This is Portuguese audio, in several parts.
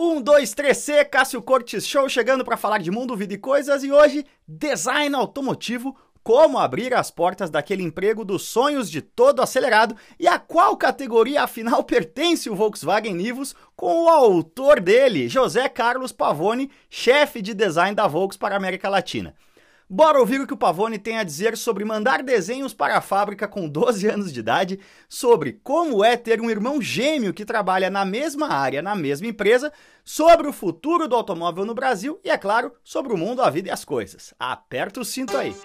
Um, dois, três, C, Cássio Cortes Show chegando para falar de mundo, vida e coisas e hoje design automotivo, como abrir as portas daquele emprego dos sonhos de todo acelerado e a qual categoria afinal pertence o Volkswagen Nivus com o autor dele, José Carlos Pavone, chefe de design da Volks para a América Latina. Bora ouvir o que o Pavone tem a dizer sobre mandar desenhos para a fábrica com 12 anos de idade, sobre como é ter um irmão gêmeo que trabalha na mesma área, na mesma empresa, sobre o futuro do automóvel no Brasil e, é claro, sobre o mundo, a vida e as coisas. Aperta o cinto aí.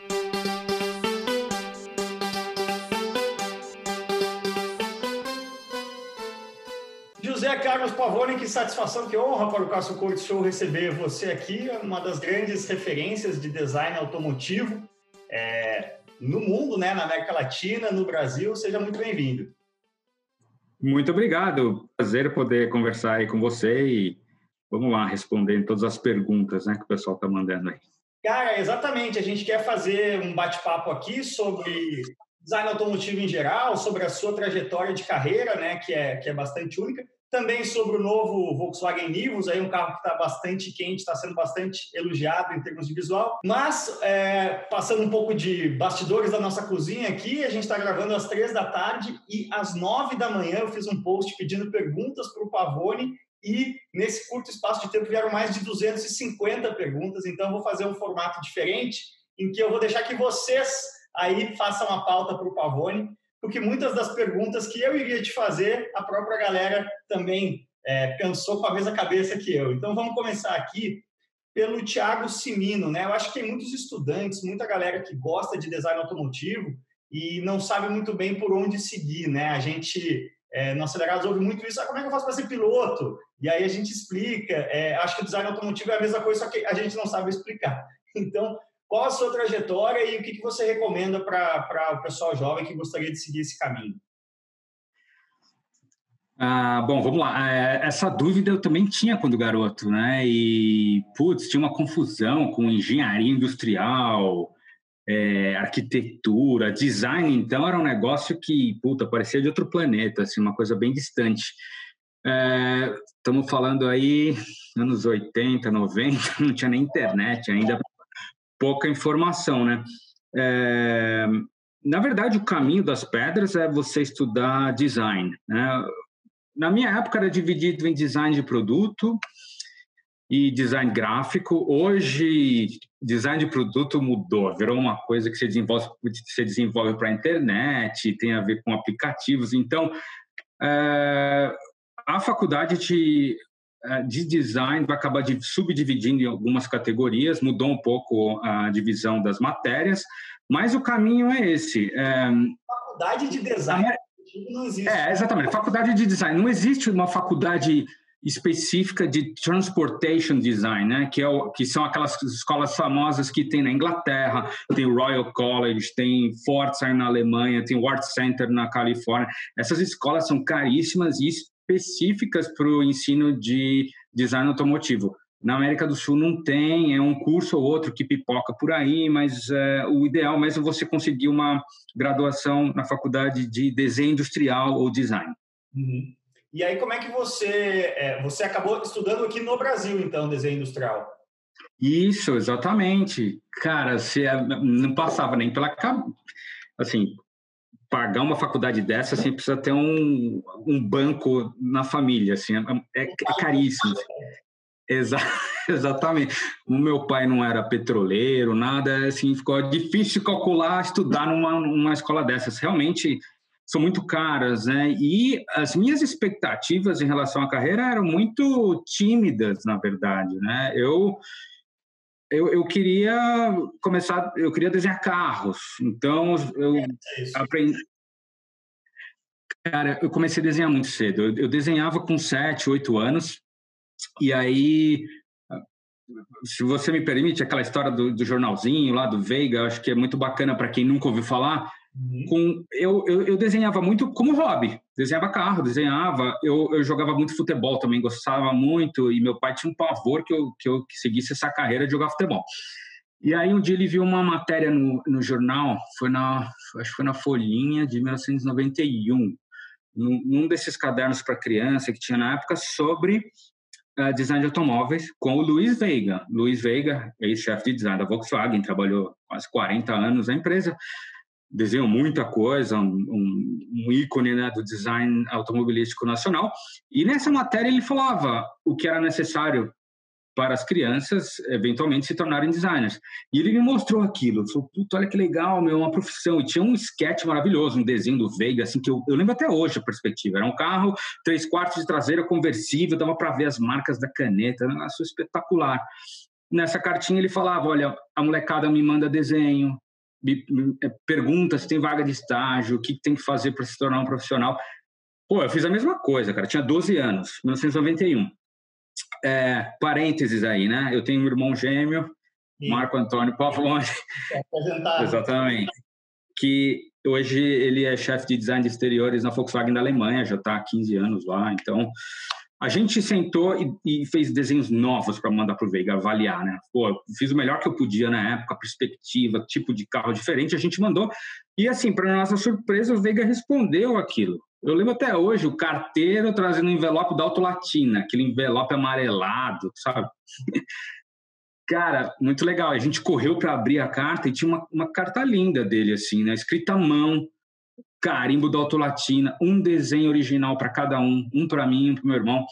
José Carlos Pavone, que satisfação, que honra para o Cássio Corte Show receber você aqui, uma das grandes referências de design automotivo é, no mundo, né, na América Latina, no Brasil. Seja muito bem-vindo. Muito obrigado. Prazer poder conversar aí com você e vamos lá responder todas as perguntas né, que o pessoal está mandando aí. Cara, exatamente. A gente quer fazer um bate-papo aqui sobre design automotivo em geral, sobre a sua trajetória de carreira, né, que é, que é bastante única. Também sobre o novo Volkswagen Nivus, aí um carro que está bastante quente, está sendo bastante elogiado em termos de visual. Mas, é, passando um pouco de bastidores da nossa cozinha aqui, a gente está gravando às três da tarde e às nove da manhã eu fiz um post pedindo perguntas para o Pavone e nesse curto espaço de tempo vieram mais de 250 perguntas, então vou fazer um formato diferente em que eu vou deixar que vocês aí façam a pauta para o Pavone porque muitas das perguntas que eu iria te fazer, a própria galera também é, pensou com a mesma cabeça que eu. Então vamos começar aqui pelo Tiago Simino, né? Eu acho que tem muitos estudantes, muita galera que gosta de design automotivo e não sabe muito bem por onde seguir, né? A gente é, no Acelerados ouve muito isso, ah, como é que eu faço para ser piloto? E aí a gente explica, é, acho que o design automotivo é a mesma coisa, só que a gente não sabe explicar. Então, qual a sua trajetória e o que, que você recomenda para o pessoal jovem que gostaria de seguir esse caminho? Ah, bom, vamos lá. É, essa dúvida eu também tinha quando garoto, né? E, putz, tinha uma confusão com engenharia industrial, é, arquitetura, design, então era um negócio que, puta, parecia de outro planeta, assim, uma coisa bem distante. Estamos é, falando aí anos 80, 90, não tinha nem internet ainda pouca informação, né? É, na verdade, o caminho das pedras é você estudar design. Né? Na minha época era dividido em design de produto e design gráfico. Hoje, design de produto mudou, virou uma coisa que você desenvolve, você desenvolve para a internet, tem a ver com aplicativos. Então, é, a faculdade te de design vai acabar subdividindo em algumas categorias, mudou um pouco a divisão das matérias, mas o caminho é esse. É, faculdade de design não existe. É, exatamente. Faculdade de design. Não existe uma faculdade específica de transportation design, né? Que, é o, que são aquelas escolas famosas que tem na Inglaterra, tem o Royal College, tem Pforzheim na Alemanha, tem o Art Center na Califórnia. Essas escolas são caríssimas e específicas para o ensino de design automotivo. Na América do Sul não tem, é um curso ou outro que pipoca por aí, mas é, o ideal mesmo é você conseguir uma graduação na faculdade de desenho industrial ou design. Uhum. E aí, como é que você é, você acabou estudando aqui no Brasil, então, desenho industrial? Isso, exatamente. Cara, você é, não passava nem pela assim, pagar uma faculdade dessa, assim, precisa ter um, um banco na família, assim, é, é caríssimo. Exa exatamente. O meu pai não era petroleiro, nada, assim, ficou difícil calcular, estudar numa, numa escola dessas. Realmente são muito caras, né? E as minhas expectativas em relação à carreira eram muito tímidas, na verdade, né? Eu eu, eu, queria começar, eu queria desenhar carros. Então, eu é, aprendi. Cara, eu comecei a desenhar muito cedo. Eu, eu desenhava com 7, 8 anos. E aí, se você me permite, aquela história do, do jornalzinho lá do Veiga, acho que é muito bacana para quem nunca ouviu falar. Uhum. Com, eu, eu, eu, desenhava muito como hobby, desenhava carro, desenhava, eu, eu jogava muito futebol também, gostava muito, e meu pai tinha um pavor que eu, que eu seguisse essa carreira de jogar futebol. E aí um dia ele viu uma matéria no, no jornal, foi na, acho que foi na Folhinha de 1991, num, num desses cadernos para criança que tinha na época, sobre uh, design de automóveis com o Luiz Veiga. Luiz Veiga, ex-chefe de design da Volkswagen, trabalhou quase 40 anos na empresa, desenhou muita coisa, um, um, um ícone né, do design automobilístico nacional. E nessa matéria ele falava o que era necessário para as crianças eventualmente se tornarem designers. E ele me mostrou aquilo. Falou, puta, olha que legal, meu, uma profissão. E tinha um sketch maravilhoso, um desenho do Veiga, assim, que eu, eu lembro até hoje a perspectiva. Era um carro, três quartos de traseira conversível, dava para ver as marcas da caneta, era espetacular. Nessa cartinha ele falava, olha, a molecada me manda desenho, me, me é, pergunta se tem vaga de estágio, o que tem que fazer para se tornar um profissional. Pô, eu fiz a mesma coisa, cara. Tinha 12 anos, 1991 é, parênteses aí, né? Eu tenho um irmão gêmeo, Sim. Marco Antônio Pavloni. Exatamente. Que hoje ele é chefe de design de exteriores na Volkswagen da Alemanha, já está há 15 anos lá. Então, a gente sentou e, e fez desenhos novos para mandar para o Veiga avaliar, né? Pô, fiz o melhor que eu podia na época, perspectiva, tipo de carro diferente, a gente mandou. E assim, para nossa surpresa, o Veiga respondeu aquilo. Eu lembro até hoje o carteiro trazendo um envelope da Autolatina, aquele envelope amarelado, sabe? Cara, muito legal. A gente correu para abrir a carta e tinha uma, uma carta linda dele, assim, né? Escrita à mão, carimbo da Autolatina, um desenho original para cada um, um para mim, um para meu irmão.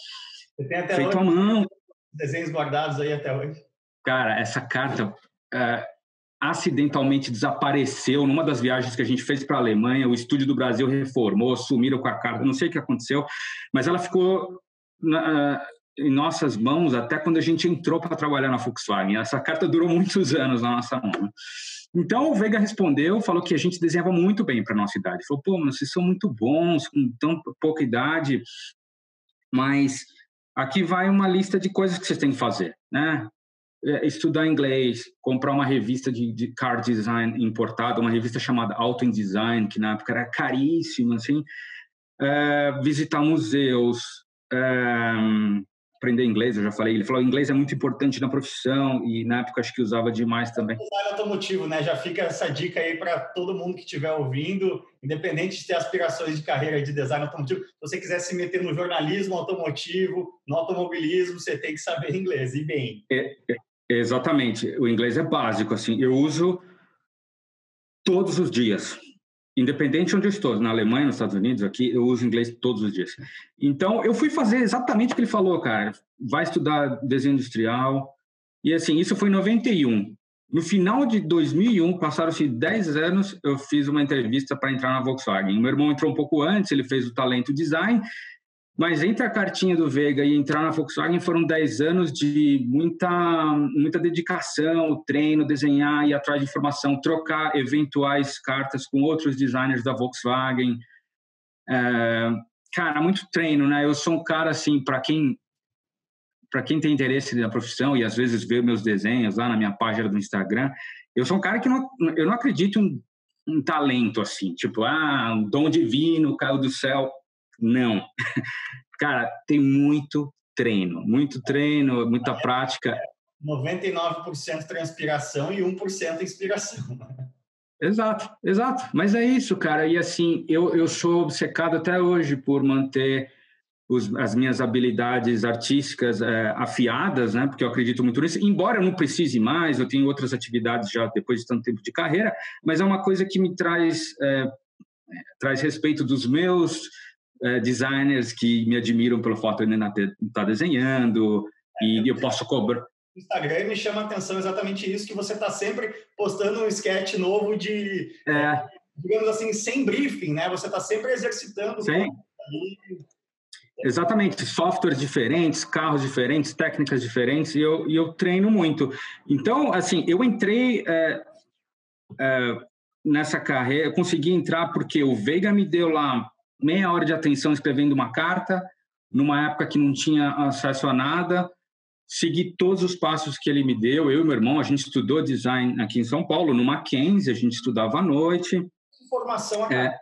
Você tem até feito hoje, à mão. Desenhos guardados aí até hoje. Cara, essa carta, é, acidentalmente desapareceu numa das viagens que a gente fez para a Alemanha. O estúdio do Brasil reformou, sumiram com a carta, não sei o que aconteceu, mas ela ficou na, em nossas mãos até quando a gente entrou para trabalhar na Volkswagen. Essa carta durou muitos anos na nossa mão. Então o Veiga respondeu, falou que a gente desenhava muito bem para nossa idade. Falou, pô, mas vocês são muito bons com tão pouca idade, mas aqui vai uma lista de coisas que vocês têm que fazer, né? É, estudar inglês, comprar uma revista de, de, car design importada, uma revista chamada Auto in Design, que na época era caríssima, assim, é, visitar museus, é, aprender inglês, eu já falei, ele falou inglês é muito importante na profissão e na época acho que usava demais também. Design automotivo, né? Já fica essa dica aí para todo mundo que estiver ouvindo, independente de ter aspirações de carreira de design automotivo, se você quiser se meter no jornalismo automotivo, no automobilismo, você tem que saber inglês e bem. É, é Exatamente. O inglês é básico, assim. Eu uso todos os dias. Independente de onde eu estou, na Alemanha, nos Estados Unidos, aqui, eu uso inglês todos os dias. Então, eu fui fazer exatamente o que ele falou, cara. Vai estudar desenho industrial. E, assim, isso foi em 91. No final de 2001, passaram-se 10 anos, eu fiz uma entrevista para entrar na Volkswagen. Meu irmão entrou um pouco antes, ele fez o talento design, mas entre a cartinha do Vega e entrar na Volkswagen foram 10 anos de muita, muita dedicação, treino, desenhar, ir atrás de informação, trocar eventuais cartas com outros designers da Volkswagen. É, cara, muito treino, né? Eu sou um cara assim, para quem para quem tem interesse na profissão e às vezes vê meus desenhos lá na minha página do Instagram, eu sou um cara que não, eu não acredito em um talento assim, tipo, ah, um dom divino caiu do céu. Não. Cara, tem muito treino, muito treino, muita prática. 99% transpiração e 1% inspiração. Exato, exato. Mas é isso, cara. E assim, eu, eu sou obcecado até hoje por manter os, as minhas habilidades artísticas é, afiadas, né? Porque eu acredito muito nisso. Embora eu não precise mais, eu tenho outras atividades já depois de tanto tempo de carreira, mas é uma coisa que me traz, é, traz respeito dos meus é, designers que me admiram pelo fato de ainda estar desenhando é, e eu posso cobrar. O Instagram me chama a atenção exatamente isso, que você está sempre postando um sketch novo de, é. digamos assim, sem briefing, né? Você está sempre exercitando. Sim. Exatamente, softwares diferentes, carros diferentes, técnicas diferentes, e eu, e eu treino muito. Então, assim, eu entrei é, é, nessa carreira, eu consegui entrar porque o Veiga me deu lá meia hora de atenção escrevendo uma carta, numa época que não tinha acesso a nada, segui todos os passos que ele me deu. Eu e meu irmão, a gente estudou design aqui em São Paulo, no Mackenzie, a gente estudava à noite. Formação é.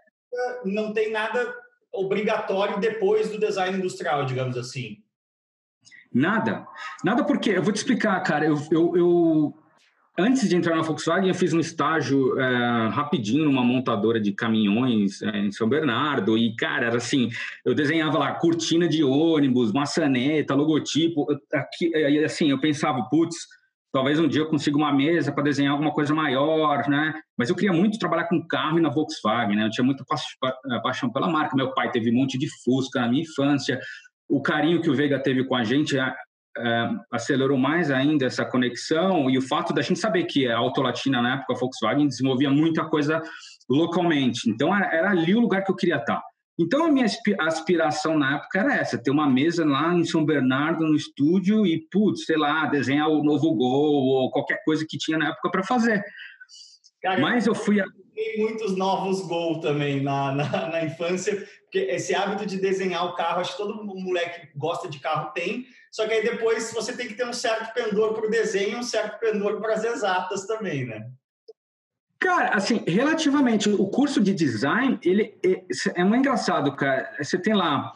não tem nada obrigatório depois do design industrial, digamos assim. Nada. Nada porque, eu vou te explicar, cara, eu, eu, eu antes de entrar na Volkswagen, eu fiz um estágio é, rapidinho numa montadora de caminhões é, em São Bernardo. E, cara, era assim: eu desenhava lá cortina de ônibus, maçaneta, logotipo. Aqui, e, assim, eu pensava, putz, talvez um dia eu consiga uma mesa para desenhar alguma coisa maior, né? Mas eu queria muito trabalhar com carro e na Volkswagen, né? Eu tinha muita pa paixão pela marca. Meu pai teve um monte de Fusca na minha infância. O carinho que o Veiga teve com a gente é, acelerou mais ainda essa conexão e o fato da gente saber que a Autolatina, na época, a Volkswagen, desenvolvia muita coisa localmente. Então, era, era ali o lugar que eu queria estar. Então, a minha aspiração na época era essa, ter uma mesa lá em São Bernardo, no estúdio, e, putz, sei lá, desenhar o novo Gol ou qualquer coisa que tinha na época para fazer. Cara, Mas eu fui... Tem muitos novos Gol também na, na, na infância, porque esse hábito de desenhar o carro, acho que todo moleque que gosta de carro tem, só que aí depois você tem que ter um certo pendor para o desenho e um certo pendor para as exatas também, né? Cara, assim, relativamente, o curso de design, ele é, é muito engraçado, cara. Você tem lá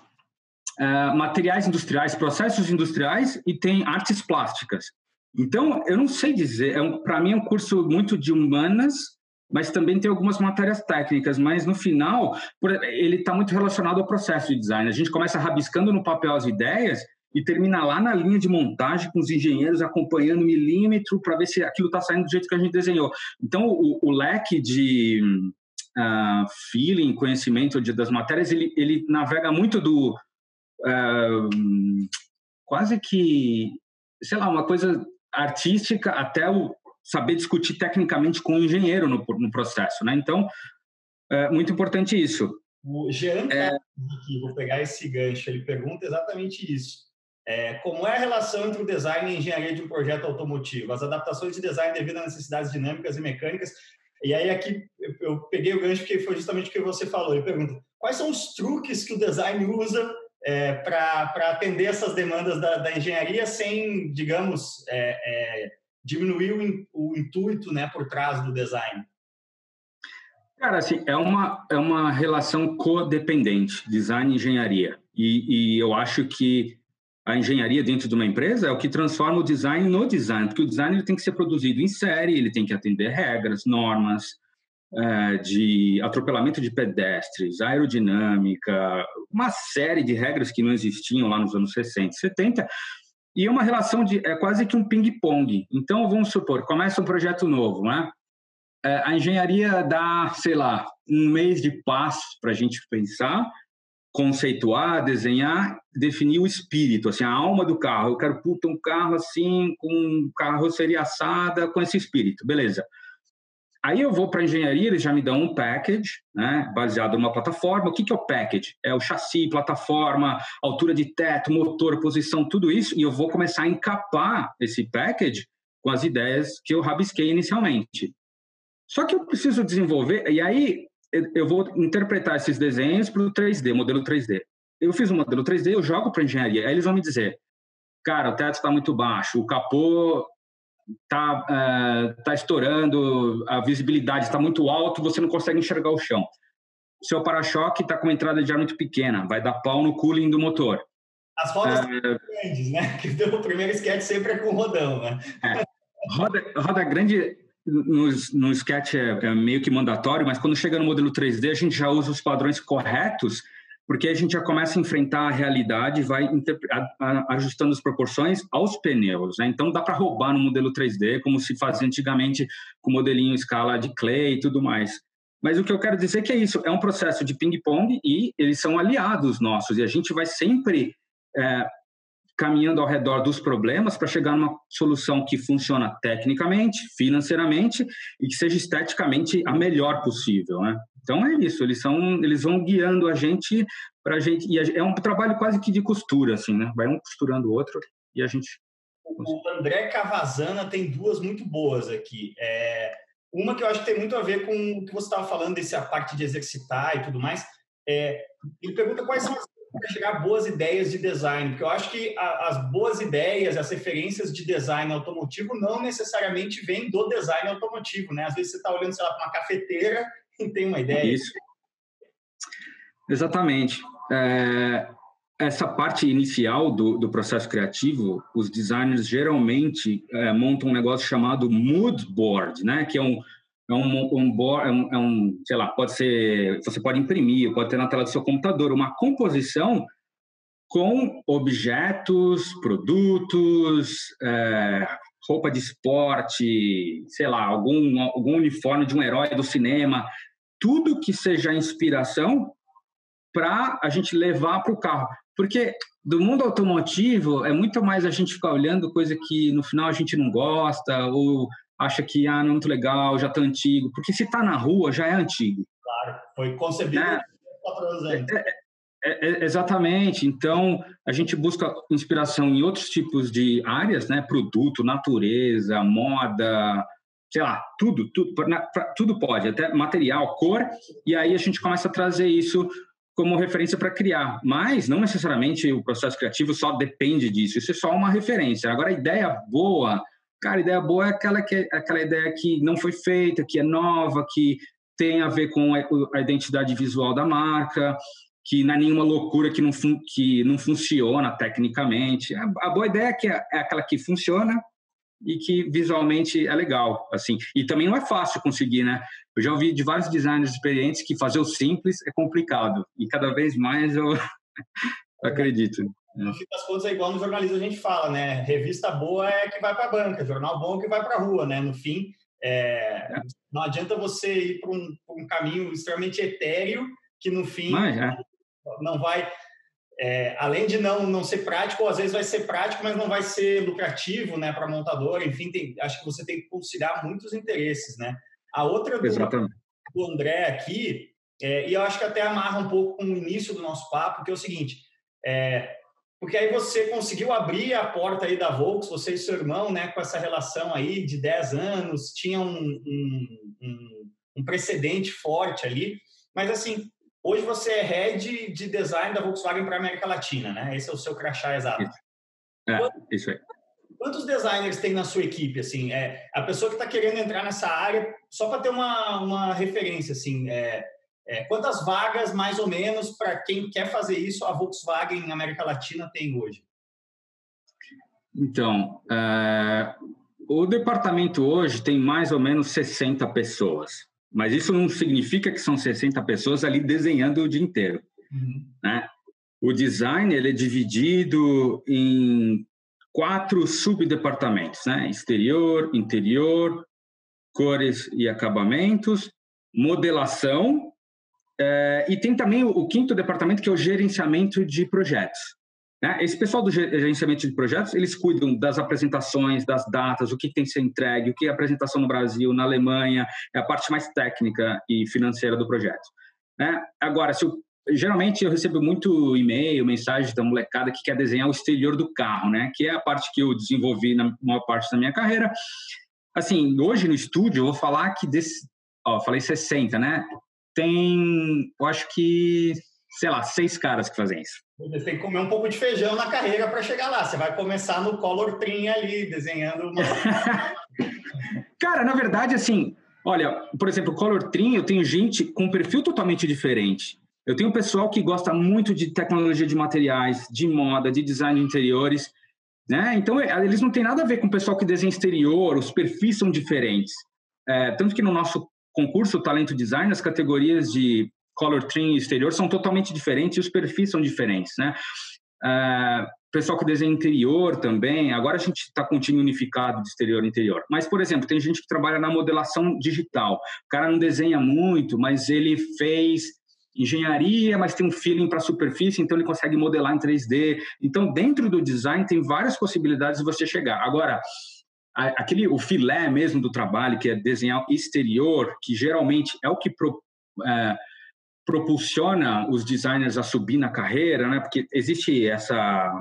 uh, materiais industriais, processos industriais e tem artes plásticas. Então, eu não sei dizer, é um, para mim é um curso muito de humanas, mas também tem algumas matérias técnicas, mas no final, ele está muito relacionado ao processo de design. A gente começa rabiscando no papel as ideias e termina lá na linha de montagem com os engenheiros acompanhando milímetro para ver se aquilo está saindo do jeito que a gente desenhou. Então, o, o leque de uh, feeling, conhecimento de, das matérias, ele, ele navega muito do uh, quase que, sei lá, uma coisa artística até o saber discutir tecnicamente com o engenheiro no, no processo, né? Então, é muito importante isso. O Jean, é... vou pegar esse gancho, ele pergunta exatamente isso. É, como é a relação entre o design e a engenharia de um projeto automotivo? As adaptações de design devido a necessidades dinâmicas e mecânicas. E aí aqui eu peguei o gancho porque foi justamente o que você falou. Ele pergunta, quais são os truques que o design usa é, para atender essas demandas da, da, engenharia sem, digamos, é, é diminuir o, intuito né, por trás do design? Cara, assim, é uma, é uma relação codependente, design e engenharia. E, e eu acho que a engenharia dentro de uma empresa é o que transforma o design no design, porque o design ele tem que ser produzido em série, ele tem que atender regras, normas é, de atropelamento de pedestres, aerodinâmica, uma série de regras que não existiam lá nos anos 60 e 70, e é uma relação de é quase que um ping-pong. Então, vamos supor, começa um projeto novo, né? É, a engenharia dá, sei lá, um mês de paz para a gente pensar, conceituar, desenhar, definir o espírito, assim, a alma do carro. Eu quero puta, um carro assim, com carroceria assada, com esse espírito, beleza. Aí eu vou para a engenharia, eles já me dão um package, né, baseado numa plataforma. O que, que é o package? É o chassi, plataforma, altura de teto, motor, posição, tudo isso, e eu vou começar a encapar esse package com as ideias que eu rabisquei inicialmente. Só que eu preciso desenvolver, e aí eu vou interpretar esses desenhos para o 3D, modelo 3D. Eu fiz um modelo 3D, eu jogo para engenharia. Aí eles vão me dizer, cara, o teto está muito baixo, o capô está uh, tá estourando, a visibilidade está muito alto, você não consegue enxergar o chão. O seu para-choque está com uma entrada de ar muito pequena, vai dar pau no cooling do motor. As rodas uh, grandes, né? Que o primeiro sketch sempre é com rodão, né? É. Roda, roda grande no, no sketch é, é, meio que mandatório, mas quando chega no modelo 3D, a gente já usa os padrões corretos, porque a gente já começa a enfrentar a realidade vai ajustando as proporções aos pneus. Né? Então, dá para roubar no modelo 3D, como se fazia antigamente com modelinho escala de clay e tudo mais. Mas o que eu quero dizer é que é isso, é um processo de ping-pong e eles são aliados nossos, e a gente vai sempre é, caminhando ao redor dos problemas para chegar numa solução que funciona tecnicamente, financeiramente e que seja esteticamente a melhor possível, né? Então é isso, eles são, eles vão guiando a gente para a gente e é um trabalho quase que de costura, assim, né? Vai um costurando o outro e a gente. O André Cavazana tem duas muito boas aqui. É, uma que eu acho que tem muito a ver com o que você estava falando dessa parte de exercitar e tudo mais. É, ele pergunta quais são as chegar boas ideias de design, porque eu acho que a, as boas ideias, as referências de design automotivo não necessariamente vêm do design automotivo, né? Às vezes você está olhando, sei lá, para uma cafeteira e tem uma ideia. Isso. Exatamente. É, essa parte inicial do, do processo criativo, os designers geralmente é, montam um negócio chamado mood board, né? Que é um é um, um, é um, é um, sei lá, pode ser, você pode imprimir, pode ter na tela do seu computador uma composição com objetos, produtos, é, roupa de esporte, sei lá, algum, algum uniforme de um herói do cinema, tudo que seja inspiração para a gente levar para o carro. Porque do mundo automotivo é muito mais a gente ficar olhando coisa que no final a gente não gosta ou acha que ah, não é muito legal, já está antigo. Porque se está na rua, já é antigo. Claro, foi concebido né? é, é, é, é, exatamente. Então, a gente busca inspiração em outros tipos de áreas, né? Produto, natureza, moda, sei lá, tudo, tudo, tudo pode, até material, cor, e aí a gente começa a trazer isso como referência para criar. Mas não necessariamente o processo criativo só depende disso, isso é só uma referência. Agora, a ideia boa, cara, ideia boa é aquela, que, é, aquela ideia que não foi feita, que é nova, que tem a ver com a identidade visual da marca, que não é nenhuma loucura que não, que não funciona tecnicamente. A boa ideia é, que é, é aquela que funciona e que visualmente é legal, assim. E também não é fácil conseguir, né? Eu já ouvi de vários designers experientes que fazer o simples é complicado. E cada vez mais eu acredito. No fim das contas, é igual no jornalismo a gente fala, né? Revista boa é que vai para a banca, jornal bom é que vai para a rua, né? No fim, é... Não adianta você ir para um, um, caminho extremamente etéreo que no fim mas, é. não vai é, além de não, não ser prático, às vezes vai ser prático, mas não vai ser lucrativo né, para a montadora. Enfim, tem, acho que você tem que considerar muitos interesses. Né? A outra do, do André aqui, é, e eu acho que até amarra um pouco com o início do nosso papo, que é o seguinte, é, porque aí você conseguiu abrir a porta aí da Volks, você e seu irmão, né, com essa relação aí de 10 anos, tinha um, um, um, um precedente forte ali, mas assim, Hoje você é head de design da Volkswagen para a América Latina, né? Esse é o seu crachá exato. Isso. É, quantos, isso aí. Quantos designers tem na sua equipe? Assim, é, a pessoa que está querendo entrar nessa área, só para ter uma, uma referência, assim, é, é, quantas vagas, mais ou menos, para quem quer fazer isso, a Volkswagen na América Latina tem hoje? Então, é, o departamento hoje tem mais ou menos 60 pessoas. Mas isso não significa que são 60 pessoas ali desenhando o dia inteiro. Uhum. Né? O design ele é dividido em quatro subdepartamentos, né? exterior, interior, cores e acabamentos, modelação, é, e tem também o, o, quinto departamento, que é o gerenciamento de projetos. Né? Esse pessoal do gerenciamento de projetos, eles cuidam das apresentações, das datas, o que tem que ser entregue, o que é apresentação no Brasil, na Alemanha, é a parte mais técnica e financeira do projeto. Né? Agora, se eu, geralmente eu recebo muito e-mail, mensagem da molecada que quer desenhar o exterior do carro, né? que é a parte que eu desenvolvi na maior parte da minha carreira. Assim, hoje no estúdio eu vou falar que desse, ó, falei 60, né? Tem, eu acho que sei lá, seis caras que fazem isso. Você tem que comer um pouco de feijão na carreira para chegar lá. Você vai começar no color trim ali, desenhando uma... Cara, na verdade, assim, olha, por exemplo, color trim, eu tenho gente com um perfil totalmente diferente. Eu tenho pessoal que gosta muito de tecnologia de materiais, de moda, de design de interiores, né? Então, é, eles não têm nada a ver com o pessoal que desenha exterior, os perfis são diferentes. É, tanto que no nosso concurso Talento Design, as categorias de color trim exterior são totalmente diferentes e os perfis são diferentes, né? Uh, pessoal que desenha interior também, agora a gente está com um time unificado de exterior e interior. Mas, por exemplo, tem gente que trabalha na modelação digital. O cara não desenha muito, mas ele fez engenharia, mas tem um feeling para superfície, então ele consegue modelar em 3D. Então, dentro do design tem várias possibilidades de você chegar. Agora, aquele o filé mesmo do trabalho, que é desenhar exterior, que geralmente é o que pro, é, propulsiona os designers a subir na carreira, né? Porque existe essa,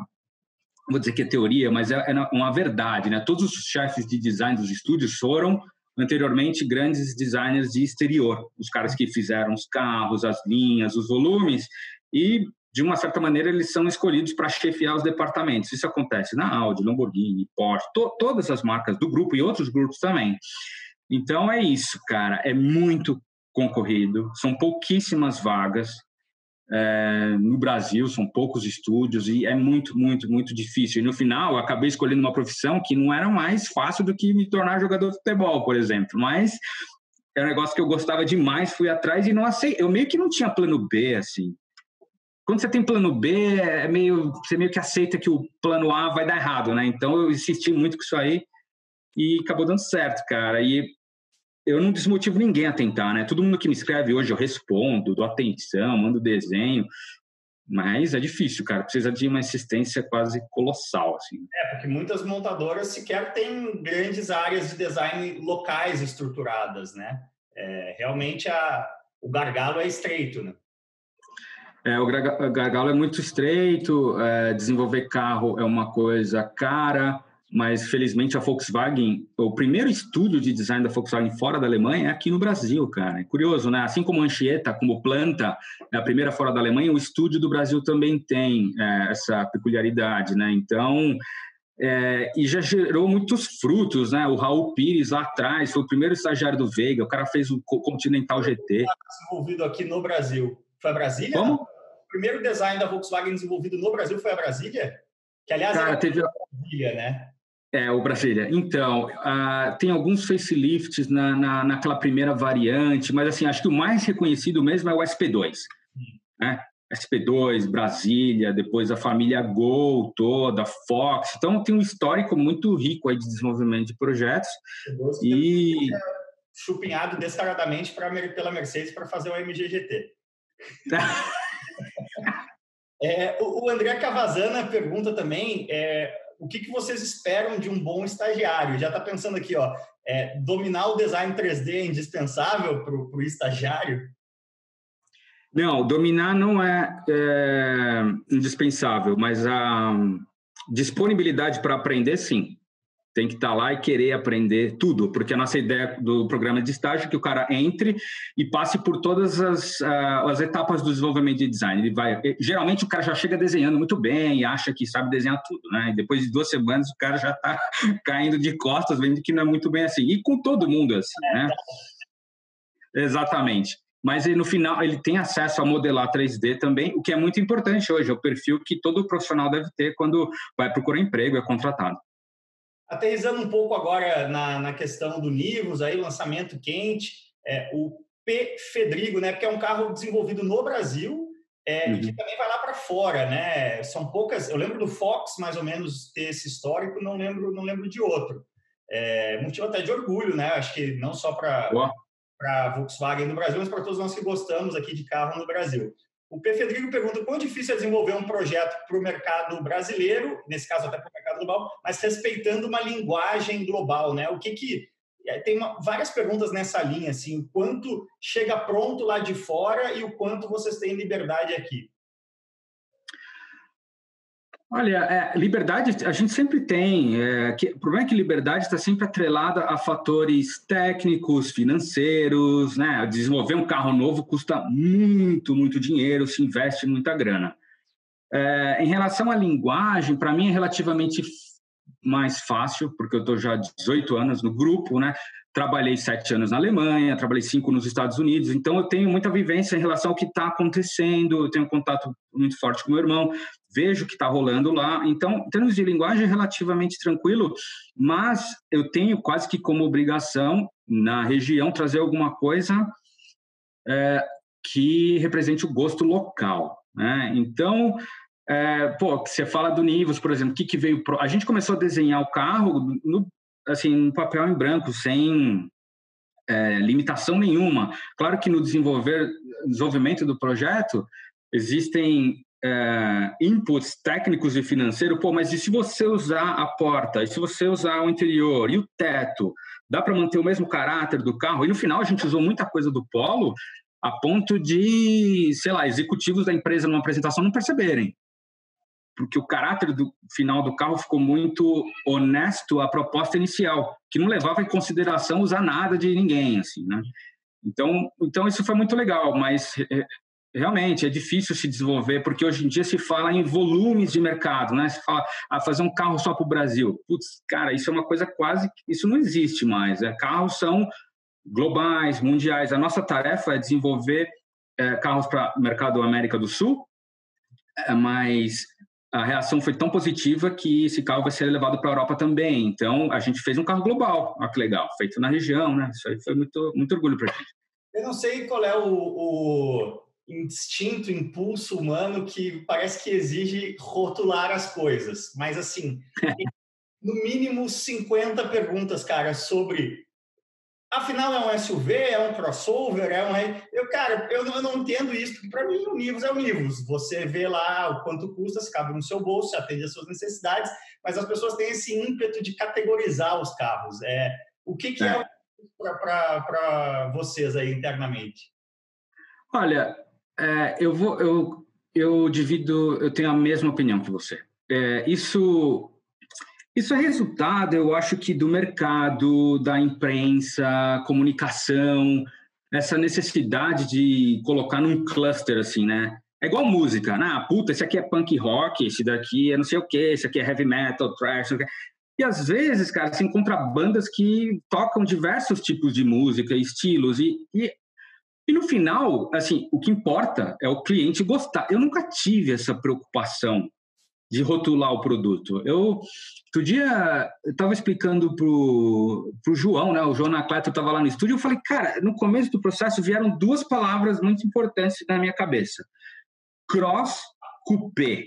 vou dizer que é teoria, mas é, é uma verdade, né? Todos os chefes de design dos estúdios foram anteriormente grandes designers de exterior, os caras que fizeram os carros, as linhas, os volumes e de uma certa maneira eles são escolhidos para chefiar os departamentos. Isso acontece na Audi, Lamborghini, Porsche, to todas as marcas do grupo e outros grupos também. Então é isso, cara. É muito concorrido, são pouquíssimas vagas. é, no Brasil, são poucos estúdios e é muito, muito, muito difícil. E no final, eu acabei escolhendo uma profissão que não era mais fácil do que me tornar jogador de futebol, por exemplo. Mas é um negócio que eu gostava demais, fui atrás e não aceitei. Eu meio que não tinha plano B, assim. Quando você tem plano B, é meio, você meio que aceita que o plano A vai dar errado, né? Então eu insisti muito com isso aí e acabou dando certo, cara. E eu não desmotivo ninguém a tentar, né? Todo mundo que me escreve hoje eu respondo, dou atenção, mando desenho, mas é difícil, cara. Precisa de uma assistência quase colossal, assim. É, porque muitas montadoras sequer têm grandes áreas de design locais estruturadas, né? É, realmente a, o gargalo é estreito, né? É, o gargalo é muito estreito, é, desenvolver carro é uma coisa cara, mas felizmente a Volkswagen, o primeiro estúdio de design da Volkswagen fora da Alemanha é aqui no Brasil, cara. É curioso, né? Assim como Anchieta, como planta, é a primeira fora da Alemanha, o estúdio do Brasil também tem é, essa peculiaridade, né? Então, é, e já gerou muitos frutos, né? O Raul Pires lá atrás foi o primeiro estagiário do Veiga, o cara fez o Continental GT. Desenvolvido aqui no Brasil. Foi a Brasília? Como? O primeiro design da Volkswagen desenvolvido no Brasil foi a Brasília? Que, aliás, cara, teve... Brasília, né? É, o Brasília. Então, uh, tem alguns facelifts na, na, naquela primeira variante, mas assim, acho que o mais reconhecido mesmo é o SP2. Né? SP2, Brasília, depois a família Gol toda, Fox. Então, tem um histórico muito rico aí de desenvolvimento de projetos. E... Chupinhado descaradamente pra, pela Mercedes para fazer o MGGT. é, o, André Cavazana pergunta também é, o que, que vocês esperam de um bom estagiário? Já está pensando aqui, ó, é, dominar o design 3D é indispensável para o estagiário? Não, dominar não é, é indispensável, mas a disponibilidade para aprender, sim tem que estar tá lá e querer aprender tudo, porque a nossa ideia do programa de estágio é que o cara entre e passe por todas as, uh, as etapas do desenvolvimento de design. Ele vai, geralmente o cara já chega desenhando muito bem e acha que sabe desenhar tudo, né? E depois de duas semanas o cara já está caindo de costas, vendo que não é muito bem assim. E com todo mundo assim, né? Exatamente. Mas ele, no final ele tem acesso a modelar 3D também, o que é muito importante hoje, é o perfil que todo profissional deve ter quando vai procurar emprego, é contratado. Aterrizando um pouco agora na, na questão do Nivus, aí, lançamento quente, é, o P Fedrigo, né, porque é um carro desenvolvido no Brasil é, uhum. e que também vai lá para fora, né? São poucas. Eu lembro do Fox mais ou menos ter esse histórico, não lembro, não lembro de outro. É, motivo até de orgulho, né? Acho que não só para para Volkswagen no Brasil, mas para todos nós que gostamos aqui de carro no Brasil. O P. Federico pergunta quão difícil é desenvolver um projeto para o mercado brasileiro, nesse caso até para o mercado global, mas respeitando uma linguagem global, né? O que que tem uma, várias perguntas nessa linha, assim, o quanto chega pronto lá de fora e o quanto vocês têm liberdade aqui. Olha, é, liberdade a gente sempre tem. É, que, o problema é que liberdade está sempre atrelada a fatores técnicos, financeiros. Né? Desenvolver um carro novo custa muito, muito dinheiro, se investe muita grana. É, em relação à linguagem, para mim é relativamente mais fácil, porque eu estou já há 18 anos no grupo, né? Trabalhei sete anos na Alemanha, trabalhei cinco nos Estados Unidos, então eu tenho muita vivência em relação ao que está acontecendo, eu tenho um contato muito forte com meu irmão, vejo o que está rolando lá. Então, em termos de linguagem, é relativamente tranquilo, mas eu tenho quase que como obrigação, na região, trazer alguma coisa é, que represente o gosto local. Né? Então, é, pô, você fala do Nivus, por exemplo, o que, que veio. Pro... A gente começou a desenhar o carro no, assim, no papel em branco, sem é, limitação nenhuma. Claro que no desenvolver, desenvolvimento do projeto existem é, inputs técnicos e financeiros, pô, mas e se você usar a porta, e se você usar o interior e o teto, dá para manter o mesmo caráter do carro? E no final a gente usou muita coisa do Polo a ponto de, sei lá, executivos da empresa numa apresentação não perceberem porque o caráter do final do carro ficou muito honesto à proposta inicial, que não levava em consideração usar nada de ninguém, assim, né? Então, então isso foi muito legal, mas é, realmente é difícil se desenvolver, porque hoje em dia se fala em volumes de mercado, né? Se fala a ah, fazer um carro só para o Brasil. Putz, cara, isso é uma coisa quase isso não existe mais. Né? Carros são globais, mundiais. A nossa tarefa é desenvolver é, carros para o mercado América do Sul, é, mas a reação foi tão positiva que esse carro vai ser levado para a Europa também. Então, a gente fez um carro global. Olha que legal, feito na região, né? Isso aí foi muito, muito orgulho para a gente. Eu não sei qual é o, o, instinto, impulso humano que parece que exige rotular as coisas, mas assim, no mínimo 50 perguntas, cara, sobre Afinal, é um SUV, é um crossover, é um. Eu, cara, eu não, eu não entendo isso, porque para mim o Nivus é o Nivus. Você vê lá o quanto custa, se cabe no seu bolso, atende às suas necessidades, mas as pessoas têm esse ímpeto de categorizar os carros. É, o que, que é, é para vocês aí internamente? Olha, é, eu vou. Eu, eu divido, eu tenho a mesma opinião que você. É, isso isso é resultado, eu acho que do mercado, da imprensa, comunicação, essa necessidade de colocar num cluster assim, né? É igual música, né? Ah, puta, esse aqui é punk rock, esse daqui é não sei o quê, esse aqui é heavy metal, thrash, não sei o quê. E às vezes, cara, se encontra bandas que tocam diversos tipos de música, estilos, e, e, e no final, assim, o que importa é o cliente gostar. Eu nunca tive essa preocupação de rotular o produto. Eu, outro dia, estava explicando para o João, né? o João Anacleto estava lá no estúdio, eu falei, cara, no começo do processo vieram duas palavras muito importantes na minha cabeça. Cross coupé.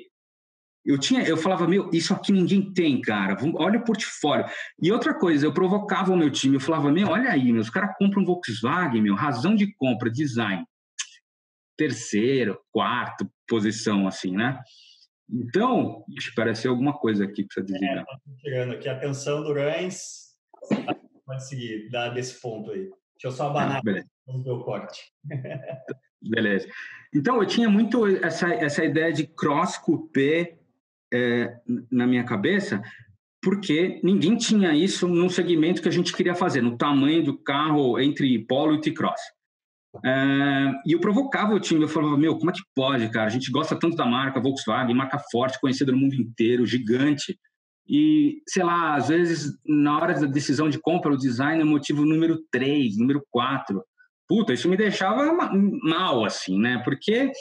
Eu tinha, eu falava, meu, isso aqui ninguém tem, cara. Olha o portfólio. E outra coisa, eu provocava o meu time, eu falava, meu, olha aí, meus caras compram um Volkswagen, meu, razão de compra, design. Terceiro, quarto posição, assim, né? Então, ser alguma coisa aqui para você dizer. É, tá chegando aqui. Atenção, Durães. Pode seguir, dá desse ponto aí. Deixa eu só abanar o meu corte. beleza. Então, eu tinha muito essa, essa ideia de cross-coupé é, na minha cabeça, porque ninguém tinha isso no segmento que a gente queria fazer, no tamanho do carro entre Polo e T-Cross. É, e eu provocava o time, eu falava, meu, como é que pode, cara? A gente gosta tanto da marca Volkswagen, marca forte, conhecida no mundo inteiro, gigante. E, sei lá, às vezes, na hora da decisão de compra, o design é o motivo número 3, número 4. Puta, isso me deixava mal, assim, né? Porque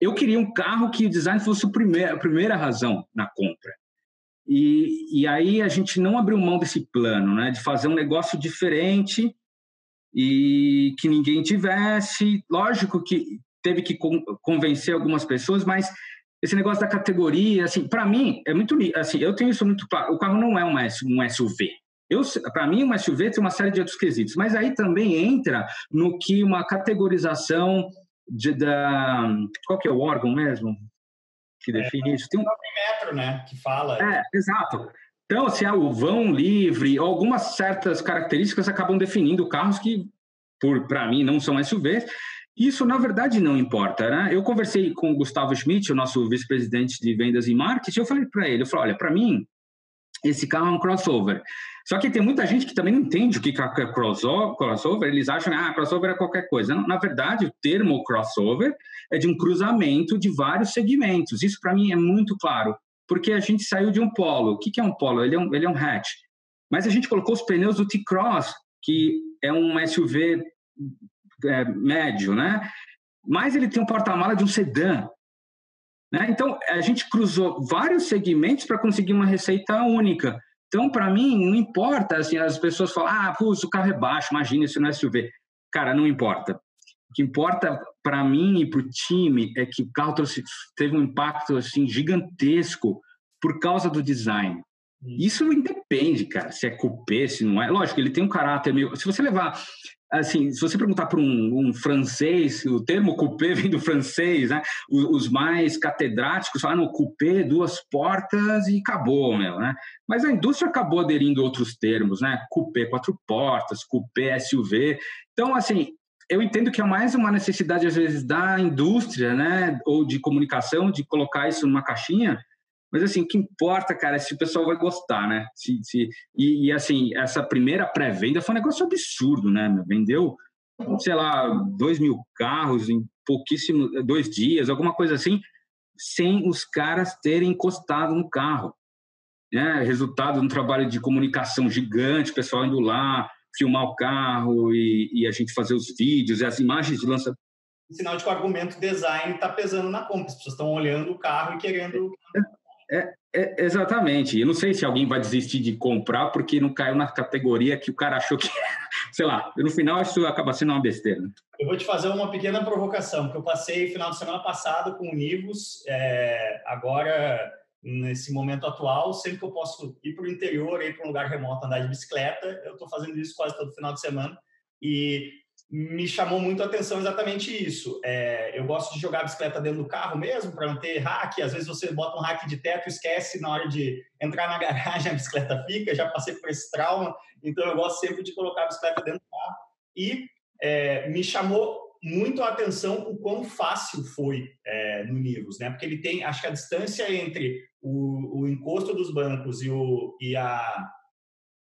eu queria um carro que o design fosse a primeira, a primeira razão na compra. E, e aí a gente não abriu mão desse plano, né? De fazer um negócio diferente e que ninguém tivesse. Lógico que teve que convencer algumas pessoas, mas esse negócio da categoria, assim, para mim é muito assim, eu tenho isso muito claro. O carro não é um SUV. Eu, para mim, uma SUV tem uma série de outros quesitos, mas aí também entra no que uma categorização de, da qual que é o órgão mesmo que define é, isso? Tem um metro, né, que fala. É, exato. Então, se há o vão livre, algumas certas características acabam definindo carros que, para mim, não são SUVs. Isso, na verdade, não importa. Né? Eu conversei com o Gustavo Schmidt, o nosso vice-presidente de vendas e marketing, eu falei para ele, eu falei, olha, para mim, esse carro é um crossover. Só que tem muita gente que também não entende o que é crossover, eles acham que ah, crossover é qualquer coisa. Na verdade, o termo crossover é de um cruzamento de vários segmentos. Isso, para mim, é muito claro porque a gente saiu de um polo. O que, é um polo? Ele é um, ele é um hatch. Mas a gente colocou os pneus do T-Cross, que é um SUV é, médio, né? Mas ele tem um porta-mala de um sedã. Né? Então, a gente cruzou vários segmentos para conseguir uma receita única. Então, para mim, não importa, assim, as pessoas falam, ah, putz, o carro é baixo, imagina, isso não é SUV. Cara, não importa. O que importa para mim e para o time é que o carro trouxe, teve um impacto assim gigantesco por causa do design. Isso independe, cara, se é coupé, se não é. Lógico, ele tem um caráter meio. Se você levar. Assim, se você perguntar para um, um, francês, o termo coupé vem do francês, né? Os, os mais catedráticos falam, coupé, duas portas e acabou, meu, né? Mas a indústria acabou aderindo outros termos, né? Coupé quatro portas, coupé SUV. Então, assim, eu entendo que é mais uma necessidade, às vezes, da indústria, né, ou de comunicação, de colocar isso numa caixinha, mas, assim, o que importa, cara, é se o pessoal vai gostar, né? Se, se, e, e, assim, essa primeira pré-venda foi um negócio absurdo, né? Vendeu, sei lá, dois mil carros em pouquíssimo, dois dias, alguma coisa assim, sem os caras terem encostado no carro. Né? Resultado de um trabalho de comunicação gigante, o pessoal indo lá, filmar o carro e, e, a gente fazer os vídeos as imagens de lançamento. sinal de que o argumento design está pesando na compra. As pessoas estão olhando o carro e querendo. É, é, exatamente. Eu não sei se alguém vai desistir de comprar porque não caiu na categoria que o cara achou que. sei lá, no final isso acaba sendo uma besteira. Eu vou te fazer uma pequena provocação, porque eu passei final de semana passado com o Nivus, é, agora nesse momento atual, sempre que eu posso ir para o interior, ir para um lugar remoto, andar de bicicleta, eu estou fazendo isso quase todo final de semana. E me chamou muito a atenção exatamente isso. É, eu gosto de jogar bicicleta dentro do carro mesmo, para não ter hack. Às vezes você bota um hack de teto esquece na hora de entrar na garagem, a bicicleta fica. Já passei por esse trauma, então eu gosto sempre de colocar a bicicleta dentro do carro. E é, me chamou muito a atenção o quão fácil foi é, no Nivus, né? Porque ele tem, acho que a distância entre o, o encosto dos bancos e, o, e a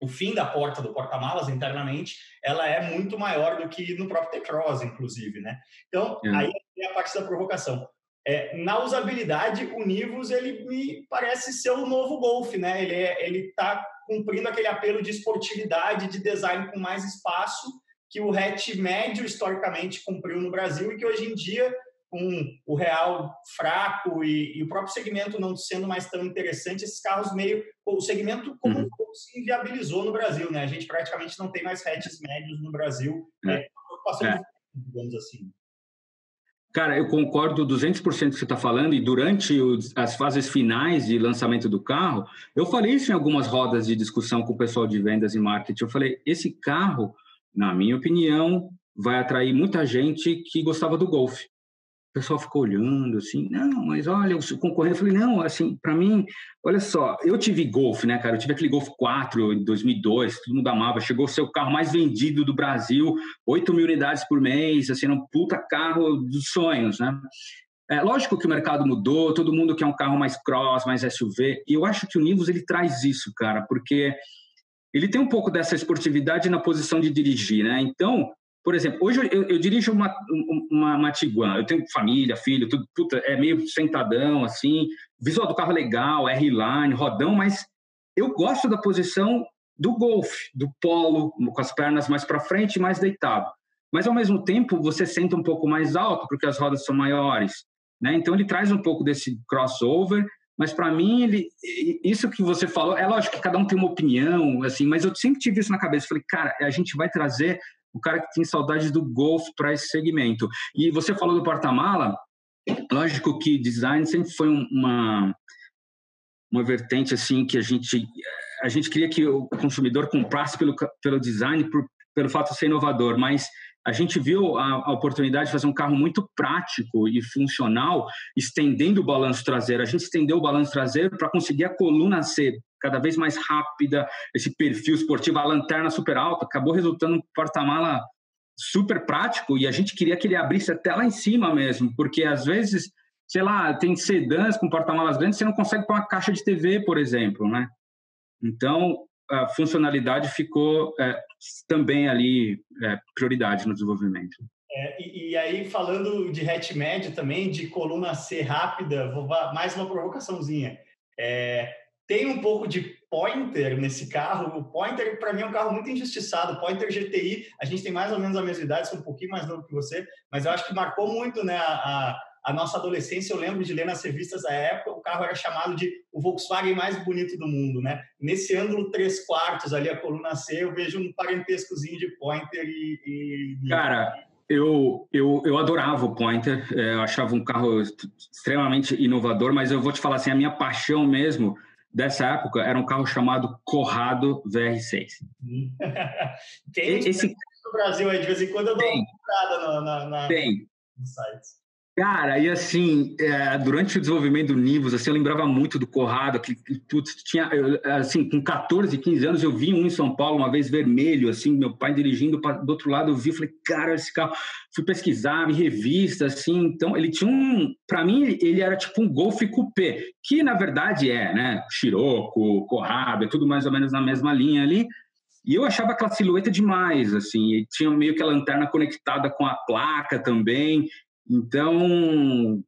o fim da porta do porta-malas internamente, ela é muito maior do que no próprio T-Cross, inclusive, né? Então, é. aí é a parte da provocação. É, na usabilidade, o Nivus, ele me parece ser o novo Golf, né? Ele é, ele está cumprindo aquele apelo de esportividade, de design com mais espaço que o hatch médio historicamente cumpriu no Brasil e que hoje em dia com o real fraco e, e, o próprio segmento não sendo mais tão interessante, esses carros meio. O segmento como uhum. Se inviabilizou no Brasil, né? A gente praticamente não tem mais hatches médios no Brasil. É, é, é. digamos assim. Cara, eu concordo 200% com o que você está falando, e durante os, as fases finais de lançamento do carro, eu falei isso em algumas rodas de discussão com o pessoal de vendas e marketing. Eu falei: esse carro, na minha opinião, vai atrair muita gente que gostava do Golf o pessoal ficou olhando assim, não, mas olha, o concorrente, eu falei, não, assim, para mim, olha só, eu tive Golf, né, cara, eu tive aquele Golf 4 em 2002, todo mundo amava, chegou a ser o carro mais vendido do Brasil, 8 mil unidades por mês, assim, um puta carro dos sonhos, né. É, lógico que o mercado mudou, todo mundo quer um carro mais cross, mais SUV, e eu acho que o Nivus, ele traz isso, cara, porque ele tem um pouco dessa esportividade na posição de dirigir, né, então por exemplo, hoje eu, eu dirijo uma, uma, uma Tiguan, eu tenho família, filho, tudo, tudo, é meio sentadão, assim, visual do carro legal, R-Line, rodão, mas eu gosto da posição do Golf, do Polo, com as pernas mais para frente mais deitado. Mas, ao mesmo tempo, você senta um pouco mais alto, porque as rodas são maiores. Né? Então, ele traz um pouco desse crossover, mas para mim, ele, isso que você falou, é lógico que cada um tem uma opinião, assim, mas eu sempre tive isso na cabeça. Falei, cara, a gente vai trazer o cara que tem saudade do Golf para esse segmento. E você falou do porta-mala, lógico que design sempre foi uma uma vertente assim que a gente a gente queria que o consumidor comprasse pelo pelo design por, pelo fato de ser inovador, mas a gente viu a, a, oportunidade de fazer um carro muito prático e funcional, estendendo o balanço traseiro. A gente estendeu o balanço traseiro para conseguir a coluna ser cada vez mais rápida, esse perfil esportivo, a lanterna super alta, acabou resultando um porta-mala super prático e a gente queria que ele abrisse até lá em cima mesmo, porque às vezes, sei lá, tem sedãs com porta-malas grandes, você não consegue pôr uma caixa de TV, por exemplo, né? Então, a funcionalidade ficou é, também ali é, prioridade no desenvolvimento. É, e, e, aí, falando de hatch médio também, de coluna C rápida, vou mais uma provocaçãozinha. É, tem um pouco de Pointer nesse carro. O Pointer, para mim, é um carro muito injustiçado. Pointer GTI, a gente tem mais ou menos a mesma idade, sou um pouquinho mais novo que você, mas eu acho que marcou muito né, a, a nossa adolescência. Eu lembro de ler nas revistas da época, o carro era chamado de o Volkswagen mais bonito do mundo. Né? Nesse ângulo 3 quartos, ali, a coluna C, eu vejo um parentescozinho de Pointer e. e... Cara. Eu, eu, eu adorava o Pointer, é, eu achava um carro extremamente inovador, mas eu vou te falar assim, a minha paixão mesmo dessa época era um carro chamado Corrado VR6. Tem esse no Brasil aí, de vez em quando eu dou tem, uma na, na, na, tem. nos sites. Cara, e assim, é, durante o desenvolvimento do Nivus, assim, eu lembrava muito do Corrado, que, putz, tinha, eu, assim, com 14, 15 anos, eu vi um em São Paulo, uma vez vermelho, assim, meu pai dirigindo pra, do outro lado, eu vi, falei, cara, esse carro, fui pesquisar, vi revista, assim, então, ele tinha um, para mim, ele era tipo um Golf Coupé, que na verdade é, né, Chiroco, Corrado, é tudo mais ou menos na mesma linha ali, e eu achava aquela silhueta demais, assim, e tinha meio que a lanterna conectada com a placa também, então,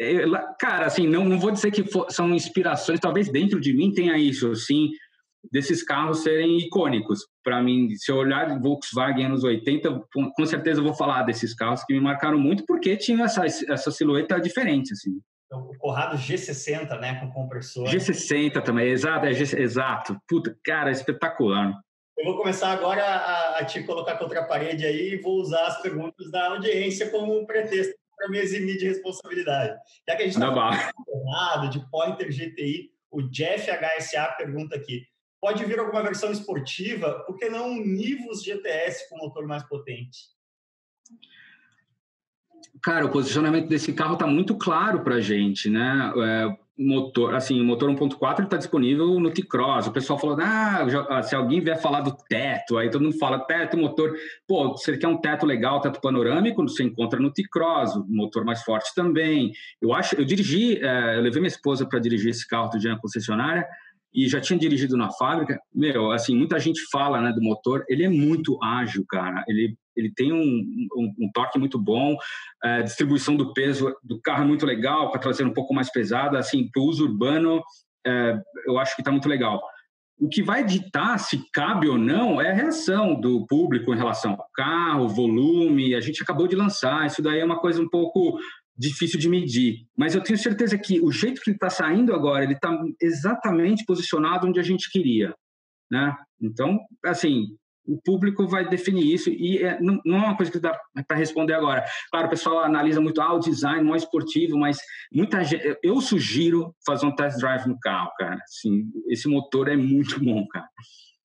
é, cara, assim, não, não vou dizer que for, são inspirações, talvez dentro de mim tenha isso, assim, desses carros serem icônicos. Para mim, se eu olhar Volkswagen anos 80, com certeza eu vou falar desses carros que me marcaram muito porque tinha essa, essa silhueta diferente, assim. Então, o Corrado G60, né, com compressor. G60 também, exato, é G, exato. Puta, cara, espetacular. Eu vou começar agora a, a, te colocar contra a parede aí e vou usar as perguntas da audiência como pretexto para me eximir de responsabilidade. Já que a gente está falando de Pointer GTI, o Jeff HSA pergunta aqui, pode vir alguma versão esportiva, por que não um Nivus GTS com motor mais potente? Cara, o posicionamento desse carro está muito claro para a gente, né? É, motor, assim, o motor 1.4 está disponível no T-Cross. O pessoal falou, ah, já, se alguém vier falar do teto, aí todo mundo fala teto, motor. Pô, você quer um teto legal, teto panorâmico, você encontra no T-Cross, motor mais forte também. Eu acho, eu dirigi, é, eu levei minha esposa para dirigir esse carro dia na concessionária e já tinha dirigido na fábrica. Meu, assim, muita gente fala, né, do motor. Ele é muito ágil, cara. Ele ele tem um, um, um toque muito bom, a distribuição do peso do carro é muito legal, para trazer um pouco mais pesada, assim, para o uso urbano, é, eu acho que está muito legal. O que vai ditar se cabe ou não é a reação do público em relação ao carro, volume. A gente acabou de lançar, isso daí é uma coisa um pouco difícil de medir. Mas eu tenho certeza que o jeito que ele está saindo agora, ele está exatamente posicionado onde a gente queria. Né? Então, assim, o público vai definir isso e é, não, não, é uma coisa que dá para responder agora. Claro, o pessoal analisa muito ah, o design, não é esportivo, mas muita gente, eu sugiro fazer um test drive no carro, cara. Assim, esse motor é muito bom, cara.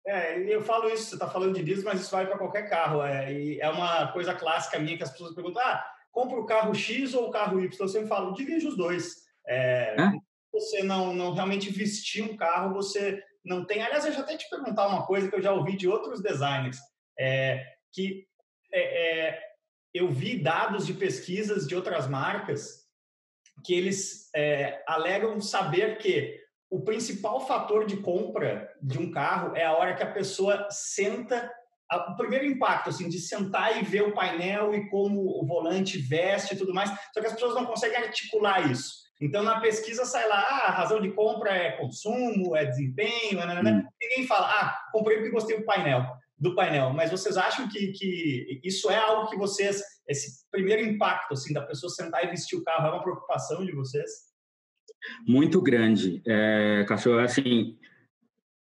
É, eu falo isso, você está falando de diesel, mas isso vai para qualquer carro. É, e é uma coisa clássica minha que as pessoas perguntam: ah, compra o carro X ou o carro Y? Eu sempre falo, dirige os dois. É, é? Você não, não realmente vestir um carro, você não tem. Aliás, eu já até te perguntar uma coisa que eu já ouvi de outros designers, é, que é, é, eu vi dados de pesquisas de outras marcas que eles é, alegam saber que o principal fator de compra de um carro é a hora que a pessoa senta o primeiro impacto, assim, de sentar e ver o painel e como o volante veste e tudo mais, só que as pessoas não conseguem articular isso. Então, na pesquisa sai lá, ah, a razão de compra é consumo, é desempenho, né, né, né. Hum. ninguém fala, ah, comprei porque gostei do painel, do painel. Mas vocês acham que, que isso é algo que vocês, esse primeiro impacto, assim, da pessoa sentar e vestir o carro, é uma preocupação de vocês? Muito grande, é, Cachorro. Assim,